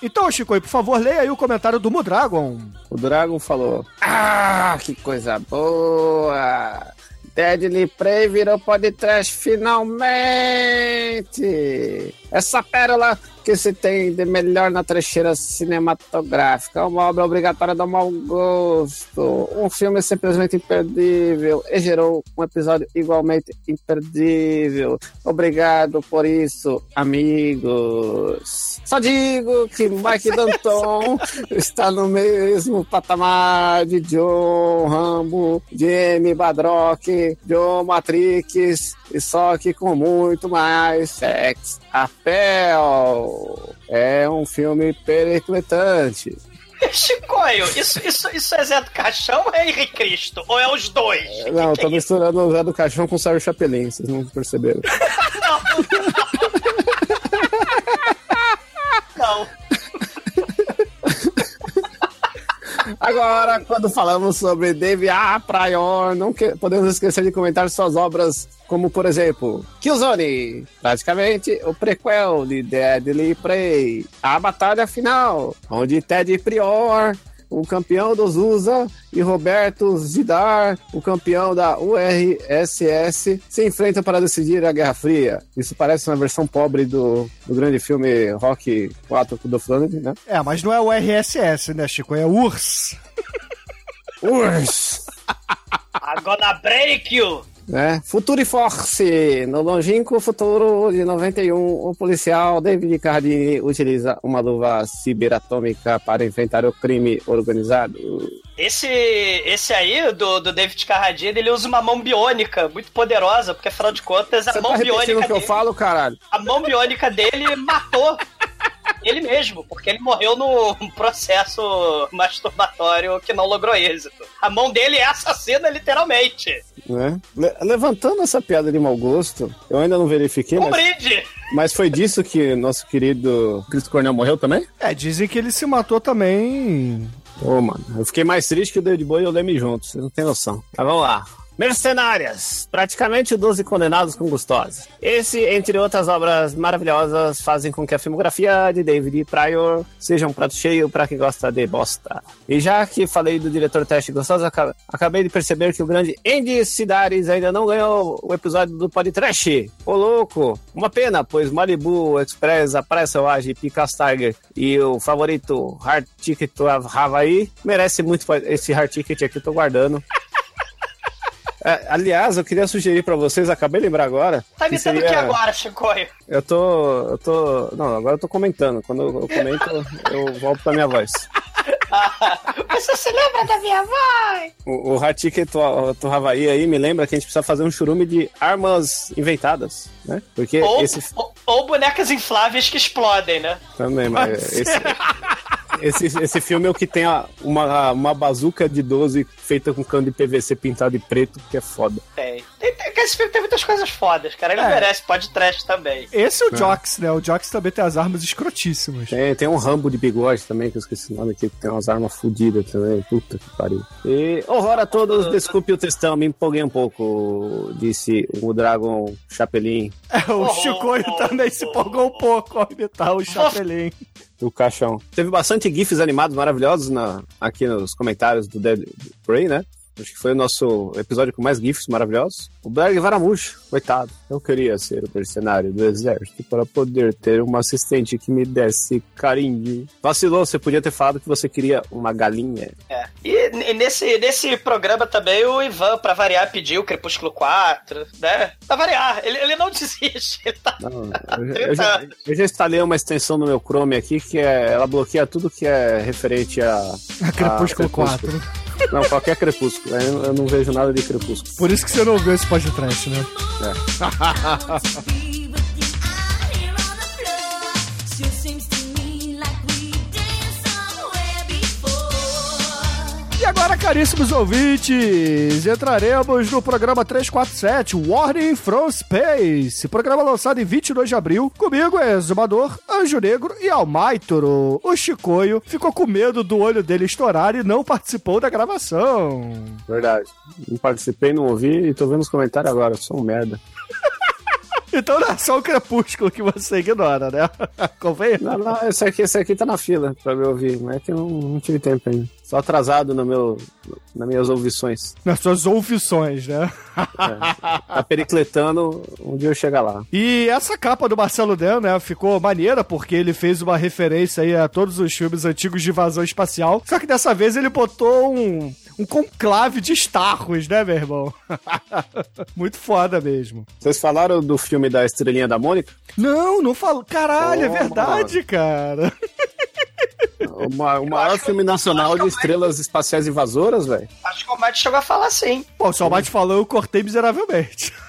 Então, Chico, por favor, leia aí o comentário do Mudragon. O Dragon falou: Ah, que coisa boa! Deadly Prey virou podcast finalmente! Essa pérola que se tem de melhor na trecheira cinematográfica, uma obra obrigatória do mau gosto, um filme simplesmente imperdível e gerou um episódio igualmente imperdível. Obrigado por isso, amigos. Só digo que Mike Danton <laughs> está no mesmo patamar de John Rambo, Jamie Badrock, John Matrix, e só que com muito mais sex appeal. É um filme pericletante. Chicoio, isso, isso, isso é Zé do Caixão ou é Henrique Cristo? Ou é os dois? Não, Que tô que é misturando o Zé do Caixão com o Sérgio Chapelin, vocês não perceberam. <laughs> Não. Agora, quando falamos sobre Dave A. Pryor, não que- podemos esquecer de comentar suas obras, como por exemplo, Killzone, praticamente o prequel de Deadly Prey, a batalha final, onde Ted Prior o campeão dos USA, e Roberto Zidar, o campeão da URSS, se enfrentam para decidir a Guerra Fria. Isso parece uma versão pobre do, do grande filme Rock 4 do Flanagan, né? É, mas não é o RSS, né, Chico? É URSS. Urs! I'm gonna break you! Né? E Force. No longínquo futuro de 91, o policial David Cardini utiliza uma luva ciberatômica para enfrentar o crime organizado. Esse, esse aí, do, do David Carradine, ele usa uma mão biônica muito poderosa, porque afinal de contas a Você mão tá biônica o que eu dele, falo, caralho? a mão biônica dele matou ele mesmo, porque ele morreu num processo masturbatório que não logrou êxito. A mão dele é assassina, literalmente. Né? Le- levantando essa piada de mau gosto, eu ainda não verifiquei, Um mas, brinde! mas foi disso que nosso querido Cristo Cornel morreu também? É, dizem que ele se matou também. Ô, mano, eu fiquei mais triste que o David Bowie e o Leme juntos, você não tem noção. Mas vamos lá. Mercenárias, praticamente 12 condenados com gostosa. Esse, entre outras obras maravilhosas, fazem com que a filmografia de David Pryor seja um prato cheio para quem gosta de bosta. E já que falei do diretor Teste Gostosa, aca- acabei de perceber que o grande Andy Sidaris ainda não ganhou o episódio do Podcast. Ô louco, uma pena, pois Malibu Express, a Praia Selvagem, Picas Tiger e o favorito Hard Ticket Hawaii merece muito esse Hard Ticket aqui, tô guardando. <laughs> É, aliás, eu queria sugerir pra vocês, acabei de lembrar agora. Tá imitando o seria- que agora, Chicoio? Eu tô. Eu tô. Não, agora eu tô comentando. Quando eu comento, eu volto pra minha voz. <laughs> Você se lembra da minha voz? O, o to, to Hawaii aí me lembra que a gente precisa fazer um churume de armas inventadas, né? Porque Ou, esse ou, ou bonecas infláveis que explodem, né? também, mas <laughs> esse, esse, esse filme é o que tem a- uma, uma bazuca de 12 feita com cano de PVC pintado de preto, que é foda. Tem. tem, tem esse filme tem muitas coisas fodas, cara. Ele É. merece pode trash também. Esse é o Jox, né? O Jox também tem as armas escrotíssimas. Tem, tem um Rambo de bigode também, que eu esqueci o nome aqui, que tem umas armas fodidas também. Puta que pariu. E horror a todos, desculpe o textão, me empolguei um pouco, disse o Dragon Chapelin É, o Oh, Chicoio oh, também se empolgou um pouco ao imitar o Chapelin. Do caixão. Teve bastante GIFs animados maravilhosos na, aqui nos comentários do Dead Prey, né? Acho que foi o nosso episódio com mais GIFs maravilhosos. O Berg Varamujo, coitado. Eu queria ser o mercenário do exército para poder ter uma assistente que me desse carinho. Vacilou, você podia ter falado que você queria uma galinha. É. E nesse, nesse programa também o Ivan, pra variar, pediu Crepúsculo 4, né? Pra variar, ele, ele não <laughs> desiste. Ele tá... Não, eu, já- eu já, eu já instalei uma extensão no meu Chrome aqui que é, ela bloqueia tudo que é referente a. A Crepúsculo a 4. Não, qualquer crepúsculo. Eu, eu não vejo nada de crepúsculo. Por isso que você não viu esse podcast, né? be <laughs> agora, caríssimos ouvintes, entraremos no programa 347, Warning from Space. Programa lançado em 22 de abril. Comigo é Exumador, Anjo Negro e Almaitoro. O Chicoio ficou com medo do olho dele estourar e não participou da gravação. Verdade. Não participei, não ouvi e tô vendo os comentários agora. Sou um merda. <laughs> Então não é só o Crepúsculo que você ignora, né? <laughs> Convém? Não, não, esse aqui, esse aqui tá na fila pra me ouvir, mas é que eu não, não tive tempo ainda. Só atrasado no meu, nas minhas ouvições. Nas suas ouvições, né? Tá pericletando, um dia eu chegar lá. E essa capa do Marcelo Dan, né, ficou maneira porque ele fez uma referência aí a todos os filmes antigos de invasão espacial. Só que dessa vez ele botou um, um conclave de Starros, né, meu irmão? <laughs> Muito foda mesmo. Vocês falaram do filme da Estrelinha da Mônica? Não, não falo. Caralho, é Pô, verdade, cara. <laughs> O ma- o maior filme nacional de estrelas espaciais invasoras, velho. Acho que o Matt chegou a falar assim. Bom, se o Almighty falou, eu cortei miseravelmente. <laughs>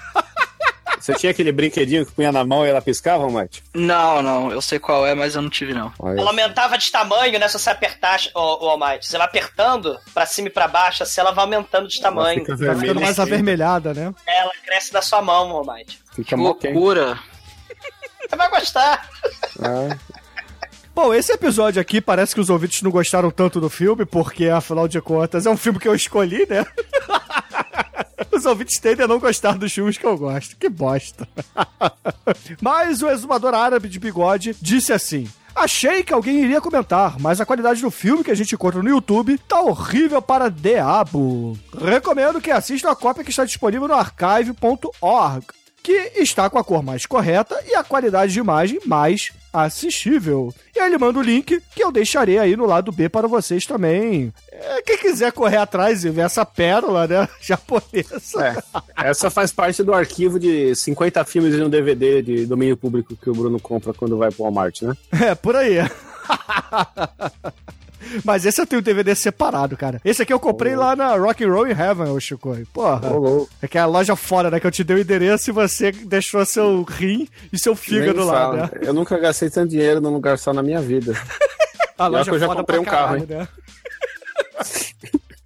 Você tinha aquele brinquedinho que punha na mão e ela piscava, Mate? Não, não, eu sei qual é, mas eu não tive não. Ela aumentava de tamanho, né? Se você apertar, o, o Almighty. Se ela apertando pra cima e pra baixo, assim, ela vai aumentando de tamanho. fica Tá ficando mais avermelhada, né? Ela cresce da sua mão, Almighty. Fica Que loucura. Você vai gostar. É. Bom, esse episódio aqui parece que os ouvintes não gostaram tanto do filme, porque afinal de contas é um filme que eu escolhi, né? <laughs> <laughs> Os ouvintes tendem a não gostar dos filmes que eu gosto. Que bosta. <laughs> Mas o exumador árabe de bigode disse assim: Achei que alguém iria comentar, mas a qualidade do filme que a gente encontra no YouTube tá horrível para diabo. Recomendo que assista a cópia que está disponível no archive.org, que está com a cor mais correta e a qualidade de imagem mais assistível. E aí ele manda o link que eu deixarei aí no lado B para vocês também. É, quem quiser correr atrás e ver essa pérola, né, <laughs> japonesa. É, essa faz parte do arquivo de 50 filmes em um DVD de domínio público que o Bruno compra quando vai pro Walmart, né? É, por aí. <laughs> Mas esse eu tenho DVD separado, cara. Esse aqui eu comprei lá na Rock and Roll in Heaven, ô Chico. Porra. Louco. É que é a loja fora, né? Que eu te dei o endereço e você deixou seu rim e seu fígado Nem lá, né? Eu nunca gastei tanto dinheiro num lugar só na minha vida. <laughs> A que eu já comprei um carro, caralho, né?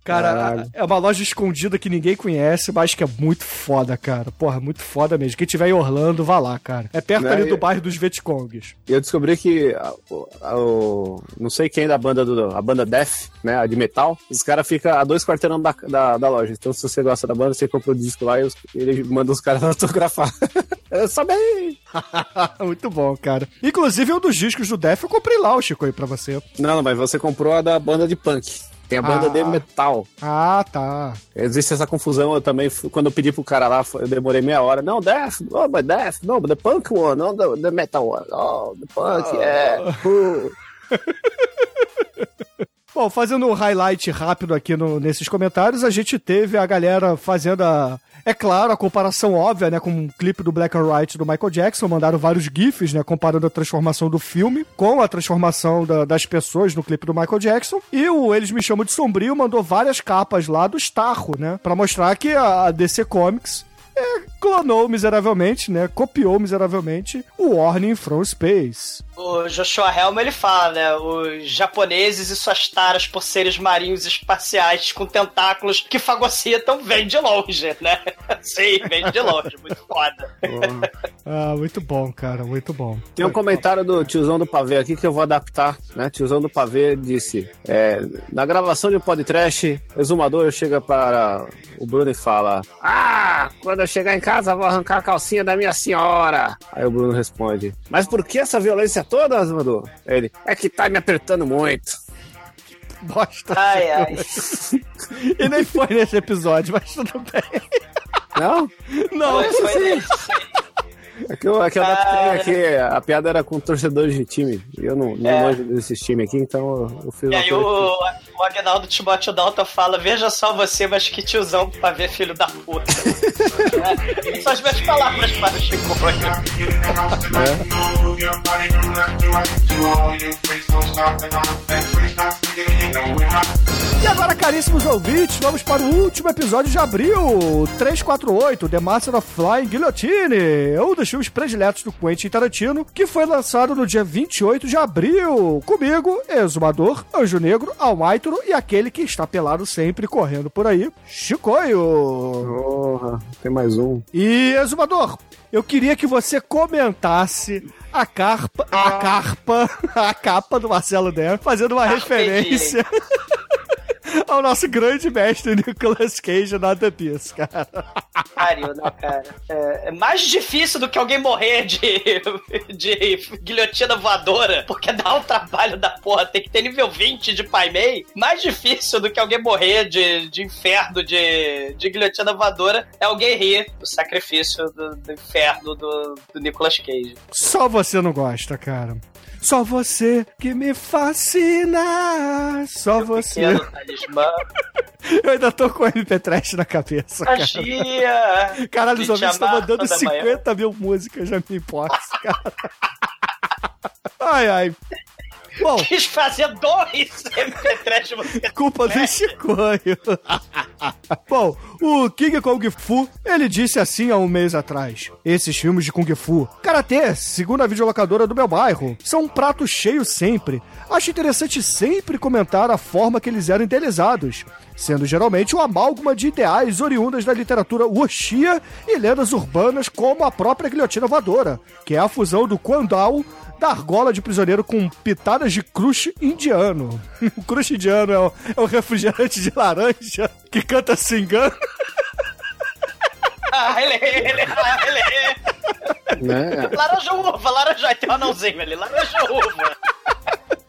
Cara, Caralho. é uma loja escondida que ninguém conhece, mas que é muito foda, cara. Porra, muito foda mesmo. Quem tiver em Orlando, vá lá, cara. É perto Né, ali do bairro dos Vietcongs. E eu descobri que a- o- a- o- não sei quem da banda do a banda Death, né, a de metal, os caras ficam a dois quarteirão da, da, da loja. Então se você gosta da banda, você compra o disco lá e os- ele manda os caras <laughs> autografar. eu sabia. <laughs> muito bom, cara. Inclusive, um dos discos do Def eu comprei lá, o Chico, aí pra você. Não, mas você comprou a da banda de punk. Tem a banda Ah. de metal. Ah, tá. Existe essa confusão, eu também, quando eu pedi pro cara lá, eu demorei meia hora. Não, Death, oh, but Death, no, but the punk one, não the, the metal one. Oh, the punk, yeah. Uh. <laughs> Bom, fazendo um highlight rápido aqui no- nesses comentários, a gente teve a galera fazendo a. É claro, a comparação óbvia, né, com um clipe do Black and White do Michael Jackson, mandaram vários GIFs, né, comparando a transformação do filme com a transformação da- das pessoas no clipe do Michael Jackson. E o Eles Me Chamam de Sombrio mandou várias capas lá do Starro, né, pra mostrar que a DC Comics é, clonou miseravelmente, né, copiou miseravelmente o Warning from Space. O Joshua Helm ele fala, né? Os japoneses e suas taras por seres marinhos espaciais com tentáculos que fagocitam vem de longe, né? <laughs> Sim, vem de longe, muito foda. Ah, muito bom, cara, muito bom. Tem um comentário do tiozão do pavê aqui que eu vou adaptar, né? Tiozão do pavê disse: é, na gravação de um podcast, exumador chega para o Bruno e fala: Ah, quando eu chegar em casa, vou arrancar a calcinha da minha senhora. Aí o Bruno responde: Mas por que essa violência toda, exumador? Ele: É que tá me apertando muito. Bosta. Ai, ai. <laughs> E nem foi nesse episódio, mas tudo bem. Não? Não, foi nesse. É que eu, é que eu adaptei aqui, a piada era com torcedores de time. E eu não, não É. manjo desses times aqui, então eu, eu fiz E aí o, o Agnaldo Timóteo Dalton fala: Veja só você, mas que tiozão pra ver filho da puta. é, são as minhas palavras para o Chico. E agora, caríssimos ouvintes, vamos para o último episódio de abril, 348, The Master of Flying Guillotine, um dos filmes prediletos do Quentin Tarantino, que foi lançado no dia 28 de abril. Comigo, Exumador, Anjo Negro, Almaitro e aquele que está pelado sempre correndo por aí, Chicoio. Porra, tem mais um. E, Exumador, eu queria que você comentasse a carpa, a carpa, <laughs> a capa do Marcelo Der, fazendo uma referência <laughs> ao nosso grande mestre Nicolas Cage na The Beast, cara. Pariu, né, cara? É, é mais difícil do que alguém morrer de, de guilhotina voadora, porque dá um trabalho da porra. Tem que ter nível 20 de Pai Mei. Mais difícil do que alguém morrer de, de inferno de, de guilhotina voadora é alguém rir do sacrifício do, do inferno do, do Nicolas Cage. Só você não gosta, cara. Só você que me fascina. Só você. Pequeno talismã. <laughs> Eu ainda tô com o MP Trash na cabeça, cara. Magia! Caralho, os ouvintes estão mandando toda manhã. 50 mil músicas, já me importa, cara. <laughs> Ai, ai. Bom, Quis fazer dois MP3 de você. culpa do Chicoio. <laughs> Bom, o King Kong Fu, ele disse assim há um mês atrás. Esses filmes de Kung Fu, Karatê, segundo a videolocadora do meu bairro, são um prato cheio sempre. Acho interessante sempre comentar a forma que eles eram idealizados, sendo geralmente uma amálgama de ideais oriundas da literatura wuxia e lendas urbanas como a própria guilhotina voadora, que é a fusão do Kwandao da argola de prisioneiro com pitadas de crush indiano. <laughs> O crush indiano é o, é o refrigerante de laranja que canta Singano. Ah, ele, ele, ele. Né? Laranja uva, laranja. Tem um anãozinho ali, laranja uva.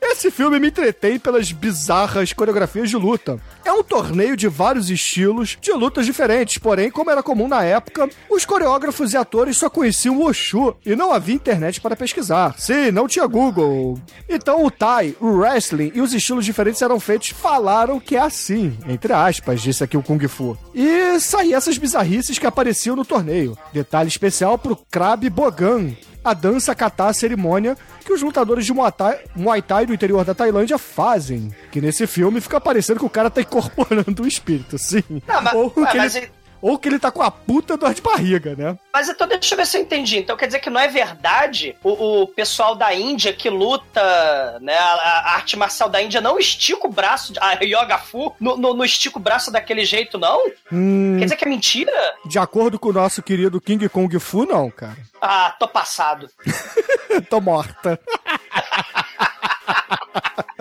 Esse filme me entretém pelas bizarras coreografias de luta. É um torneio de vários estilos, de lutas diferentes, porém, como era comum na época, os coreógrafos e atores só conheciam o Oshu e não havia internet para pesquisar. Sim, não tinha Google. Então o Thai, o wrestling e os estilos diferentes eram feitos, falaram que é assim, entre aspas, disse aqui o Kung Fu. E saíam essas bizarrices que apareciam no torneio. Detalhe especial pro Krab Bogan, a dança catar a cerimônia que os lutadores de Muay Thai, Muay Thai do interior da Tailândia fazem. Que nesse filme fica parecendo que o cara tá incorporando o espírito, sim. Não, mas- ou, ué, que mas ele, ele- ou que ele tá com a puta dor de barriga, né? Mas então deixa eu ver se eu entendi. Então quer dizer que não é verdade o, o pessoal da Índia que luta, né? A, a arte marcial da Índia não estica o braço, a Yoga Fu, no, no estica o braço daquele jeito, não? Hum, Quer dizer que é mentira? de acordo com o nosso querido King Kong Fu, não, cara. Ah, tô passado. <laughs> Tô morta. <laughs>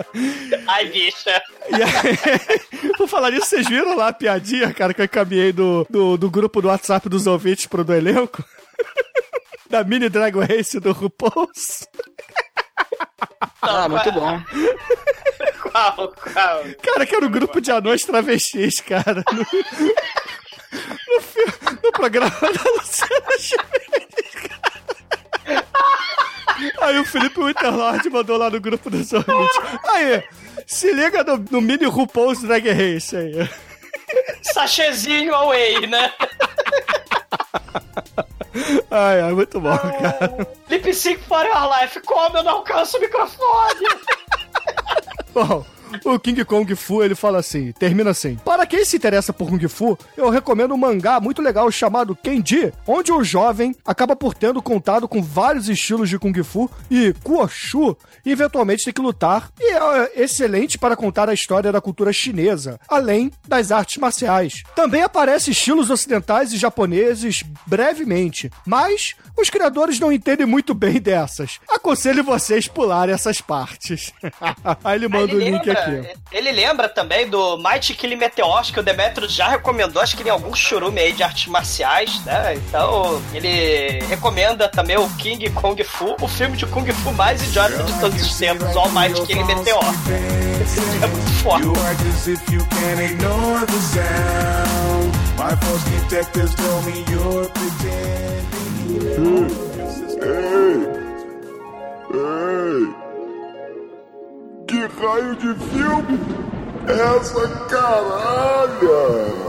<laughs> Ai, bicha. E aí, <laughs> por falar nisso, vocês viram lá a piadinha, cara, que eu encaminhei do, do, do grupo do WhatsApp dos ouvintes pro do elenco? <laughs> Da mini Dragon Race do RuPaul's. Ah, muito bom. Qual, qual? Cara, que era o grupo de anões travestis, cara. No, no, no programa da Luciana Gimenez. Aí o Felipe Winterlord mandou lá no grupo dos ouvintes. Aí, se liga no, no mini RuPaul's Drag Race aí. Sachezinho away, né? Ai, ai, muito bom, cara. Lip Sync for Your Life. Como eu não alcanço o microfone? Bom, o King Kong Fu, ele fala assim, termina assim. Para quem se interessa por Kung Fu, eu recomendo um mangá muito legal chamado Kenji, onde o jovem acaba por tendo contato com vários estilos de Kung Fu e Kuoshu, e eventualmente tem que lutar, e é excelente para contar a história da cultura chinesa, além das artes marciais. Também aparece estilos ocidentais e japoneses brevemente, mas os criadores não entendem muito bem dessas. Aconselho vocês pularem essas partes. <laughs> Aí ele manda o ele, link lembra, aqui. ele lembra também do Mighty Kill Meteor, que o Demetrio já recomendou, acho que em algum churume aí de artes marciais, né? Então, ele recomenda também o King Kong Fu, o filme de Kung Fu mais idiota de todos os tempos, o Almighty Kill Meteor. Esse filme é muito forte. You act raio de filme essa caralha?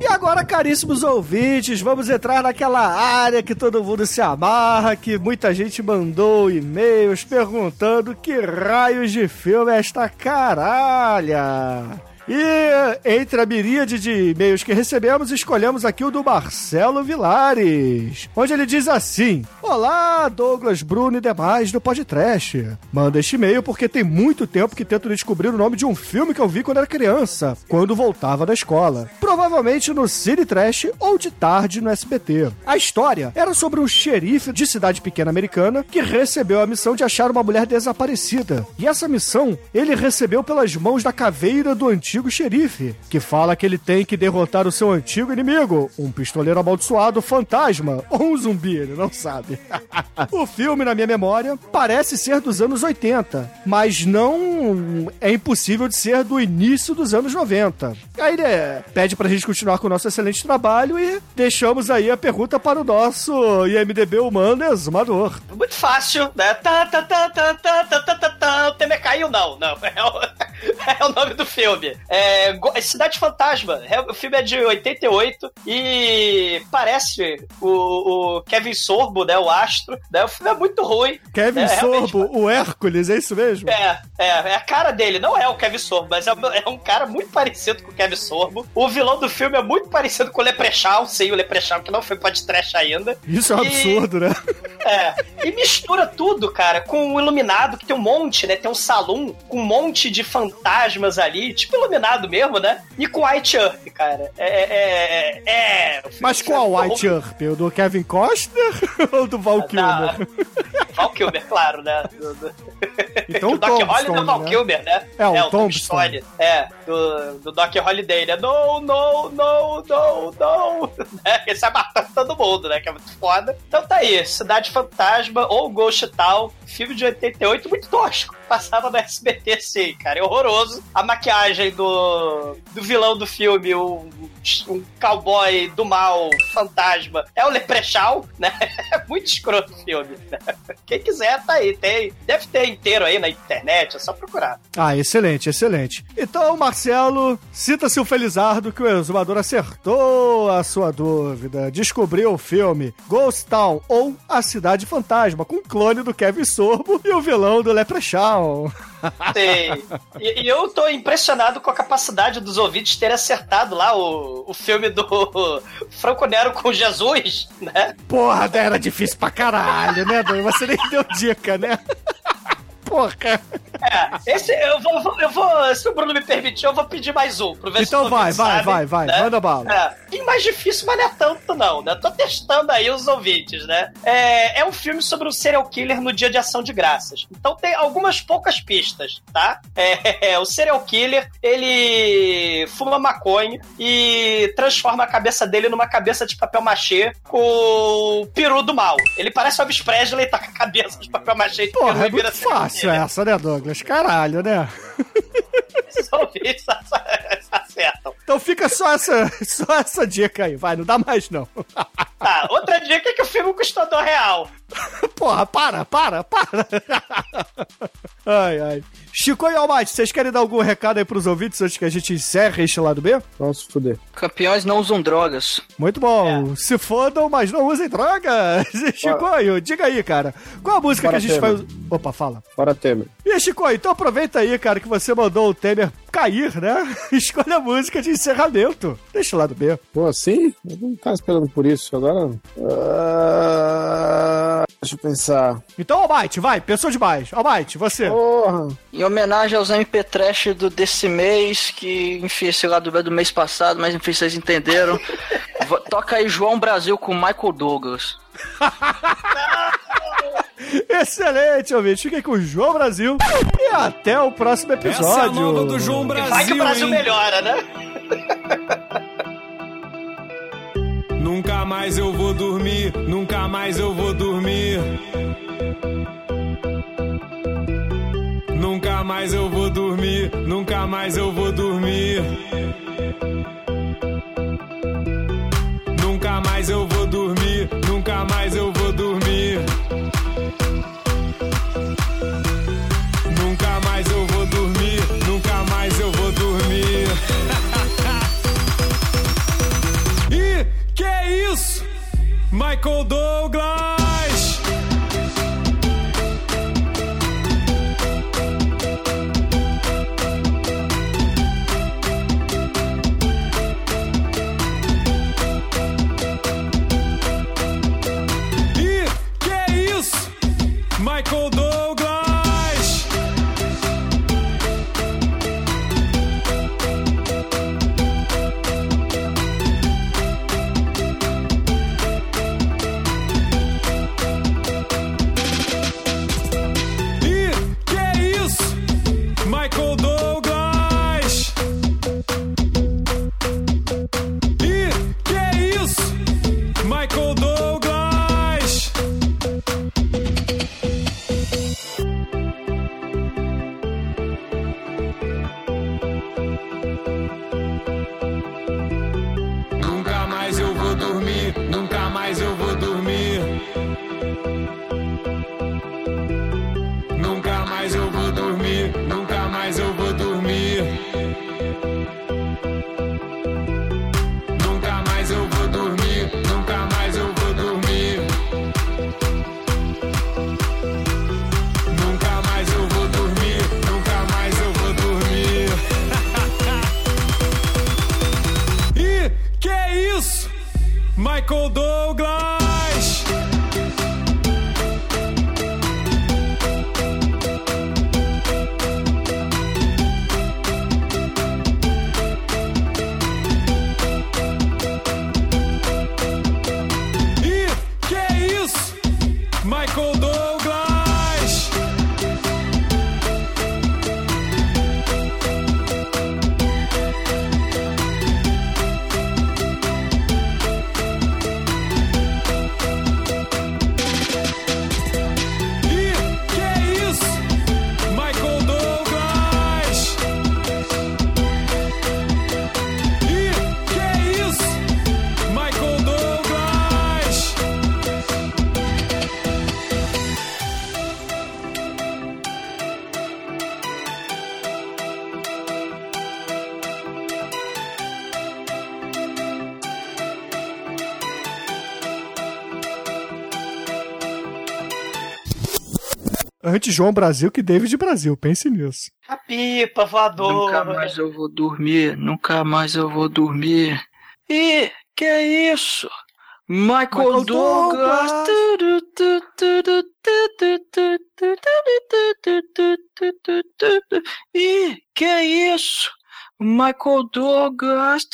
E agora, caríssimos ouvintes, vamos entrar naquela área que todo mundo se amarra, que muita gente mandou e-mails perguntando que raios de filme é esta caralha. E entre a miríade de e-mails que recebemos, escolhemos aqui o do Marcelo Vilares, onde ele diz assim: Olá, Douglas, Bruno e demais do podcast. Manda este e-mail porque tem muito tempo que tento descobrir o nome de um filme que eu vi quando era criança, quando voltava da escola. Provavelmente no Cine Trash ou de tarde no SBT. A história era sobre um xerife de cidade pequena americana que recebeu a missão de achar uma mulher desaparecida. E essa missão ele recebeu pelas mãos da caveira do antigo xerife, que fala que ele tem que derrotar o seu antigo inimigo, um pistoleiro amaldiçoado fantasma ou um zumbi, ele não sabe. <laughs> o filme, na minha memória, parece ser dos anos 80, mas não é impossível de ser do início dos anos 90. Aí ele é, pede pra gente continuar com o nosso excelente trabalho e deixamos aí a pergunta para o nosso IMDB humano exumador. Muito fácil, né? Tá, tá, tá, tá, tá, tá, tá, tá, tá. O tema caiu, não, não. <laughs> É <laughs> é o nome do filme. É, Cidade Fantasma. É, o filme é de 88 e parece o, o Kevin Sorbo, né? O astro. Né? O filme é muito ruim. Kevin É, realmente, Sorbo, o Hércules, é isso mesmo? É, é, é a cara dele. Não é o Kevin Sorbo, mas é, é um cara muito parecido com o Kevin Sorbo. O vilão do filme é muito parecido com o Leprechaun, sim, o Leprechaun que não foi podcast ainda. Isso é um E- absurdo, né? É, e mistura tudo, cara, com o Iluminado, que tem um monte, né? Tem um salão com um monte de fantasmas ali, tipo Iluminado mesmo, né? E com White Earth, cara. É. é, é, é Mas qual White Earp? O do Kevin Costner <laughs> ou do Val Kilmer? Val Kilmer, claro, né? Do- do- Então <laughs> Doc Holliday Tombstone, é Val né? Kilmer, né? É, o é, Tombstone. É, do, do Doc Holiday, né? No, no, no, no, no. Né? Ele sai matando todo mundo, né? Que é muito foda. Então tá aí, Cidade Fantasma ou Ghost Town, filme de 88, muito tosco. Passava no SBT, sim, cara. É horroroso. A maquiagem do, do vilão do filme, o um cowboy do mal, fantasma, é o Leprechaun, né? <laughs> É muito escroto o filme. né? Quem quiser, tá aí. Tem, deve ter inteiro aí na internet, é só procurar. Ah, excelente, excelente. Então, Marcelo, sinta-se o felizardo que o exumador acertou a sua dúvida. Descobriu o filme Ghost Town ou A Cidade Fantasma, com o clone do Kevin Sorbo e o vilão do Leprechaun. Tem. E, e eu tô impressionado com a capacidade dos ouvintes terem acertado lá o, o filme do Franco Nero com Jesus, né? Porra, era difícil pra caralho, né, Dani? Você nem deu dica, né? Porra. É, esse eu vou, eu vou, se o Bruno me permitir, eu vou pedir mais um. Pra ver se Então vai, vai, vai, vai, né? manda bala. É, e mais difícil, mas não é tanto, não, né? Tô testando aí os ouvintes, né? É, é um filme sobre um serial killer no dia de ação de graças. Então tem algumas poucas pistas, tá? É, <laughs> o serial killer, ele fuma maconha e transforma a cabeça dele numa cabeça de papel machê com o peru do mal. Ele parece o Elvis Presley, tá com a cabeça de papel machê Porra, é muito fácil essa, né, Douglas? Caralho, né? <laughs> Os ouvintes acertam. Então fica só essa, <laughs> só essa dica aí, vai, não dá mais não. <laughs> Tá, outra dica é que o filme custou do real. Porra, para, para, para. <laughs> Ai, ai. Chico e Almighty, vocês querem dar algum recado aí pros ouvintes antes que a gente encerre este lado B? Vamos se fuder. Campeões não usam drogas. Muito bom. Se fodam, mas não usem drogas. <laughs> Chicoio, diga aí, cara. Qual a música Bora, que a gente Temer. vai... Opa, fala. Fora Temer. E Chicoio, então aproveita aí, cara, que você mandou o Temer cair, né? <laughs> Escolha a música de encerramento. Deixa o lado B. Pô, assim? Eu não tava esperando por isso. Agora. Ah, deixa eu pensar. Então, Almighty, vai, pensou demais. Almighty, você. Porra. Em homenagem aos MP Trash do desse mês, que, enfim, esse lado B do mês passado, mas enfim, vocês entenderam. <laughs> Toca aí João Brasil com Michael Douglas. <laughs> Excelente, ouvinte. Fiquem com o João Brasil. E até o próximo episódio. Essa é a nova do João Brasil, Vai que o Brasil hein? melhora, né? <laughs> Nunca mais eu vou dormir, nunca mais eu vou dormir. Nunca mais eu vou dormir, nunca mais eu vou dormir. Nunca mais eu vou dormir, nunca mais eu vou Michael Douglas! Antes João Brasil que David Brasil. Pense nisso. A pipa voadora. Nunca mais eu vou dormir, nunca mais eu vou dormir. Ih, que é isso? Michael, Michael Douglas. Ih, que é isso? Michael Douglas.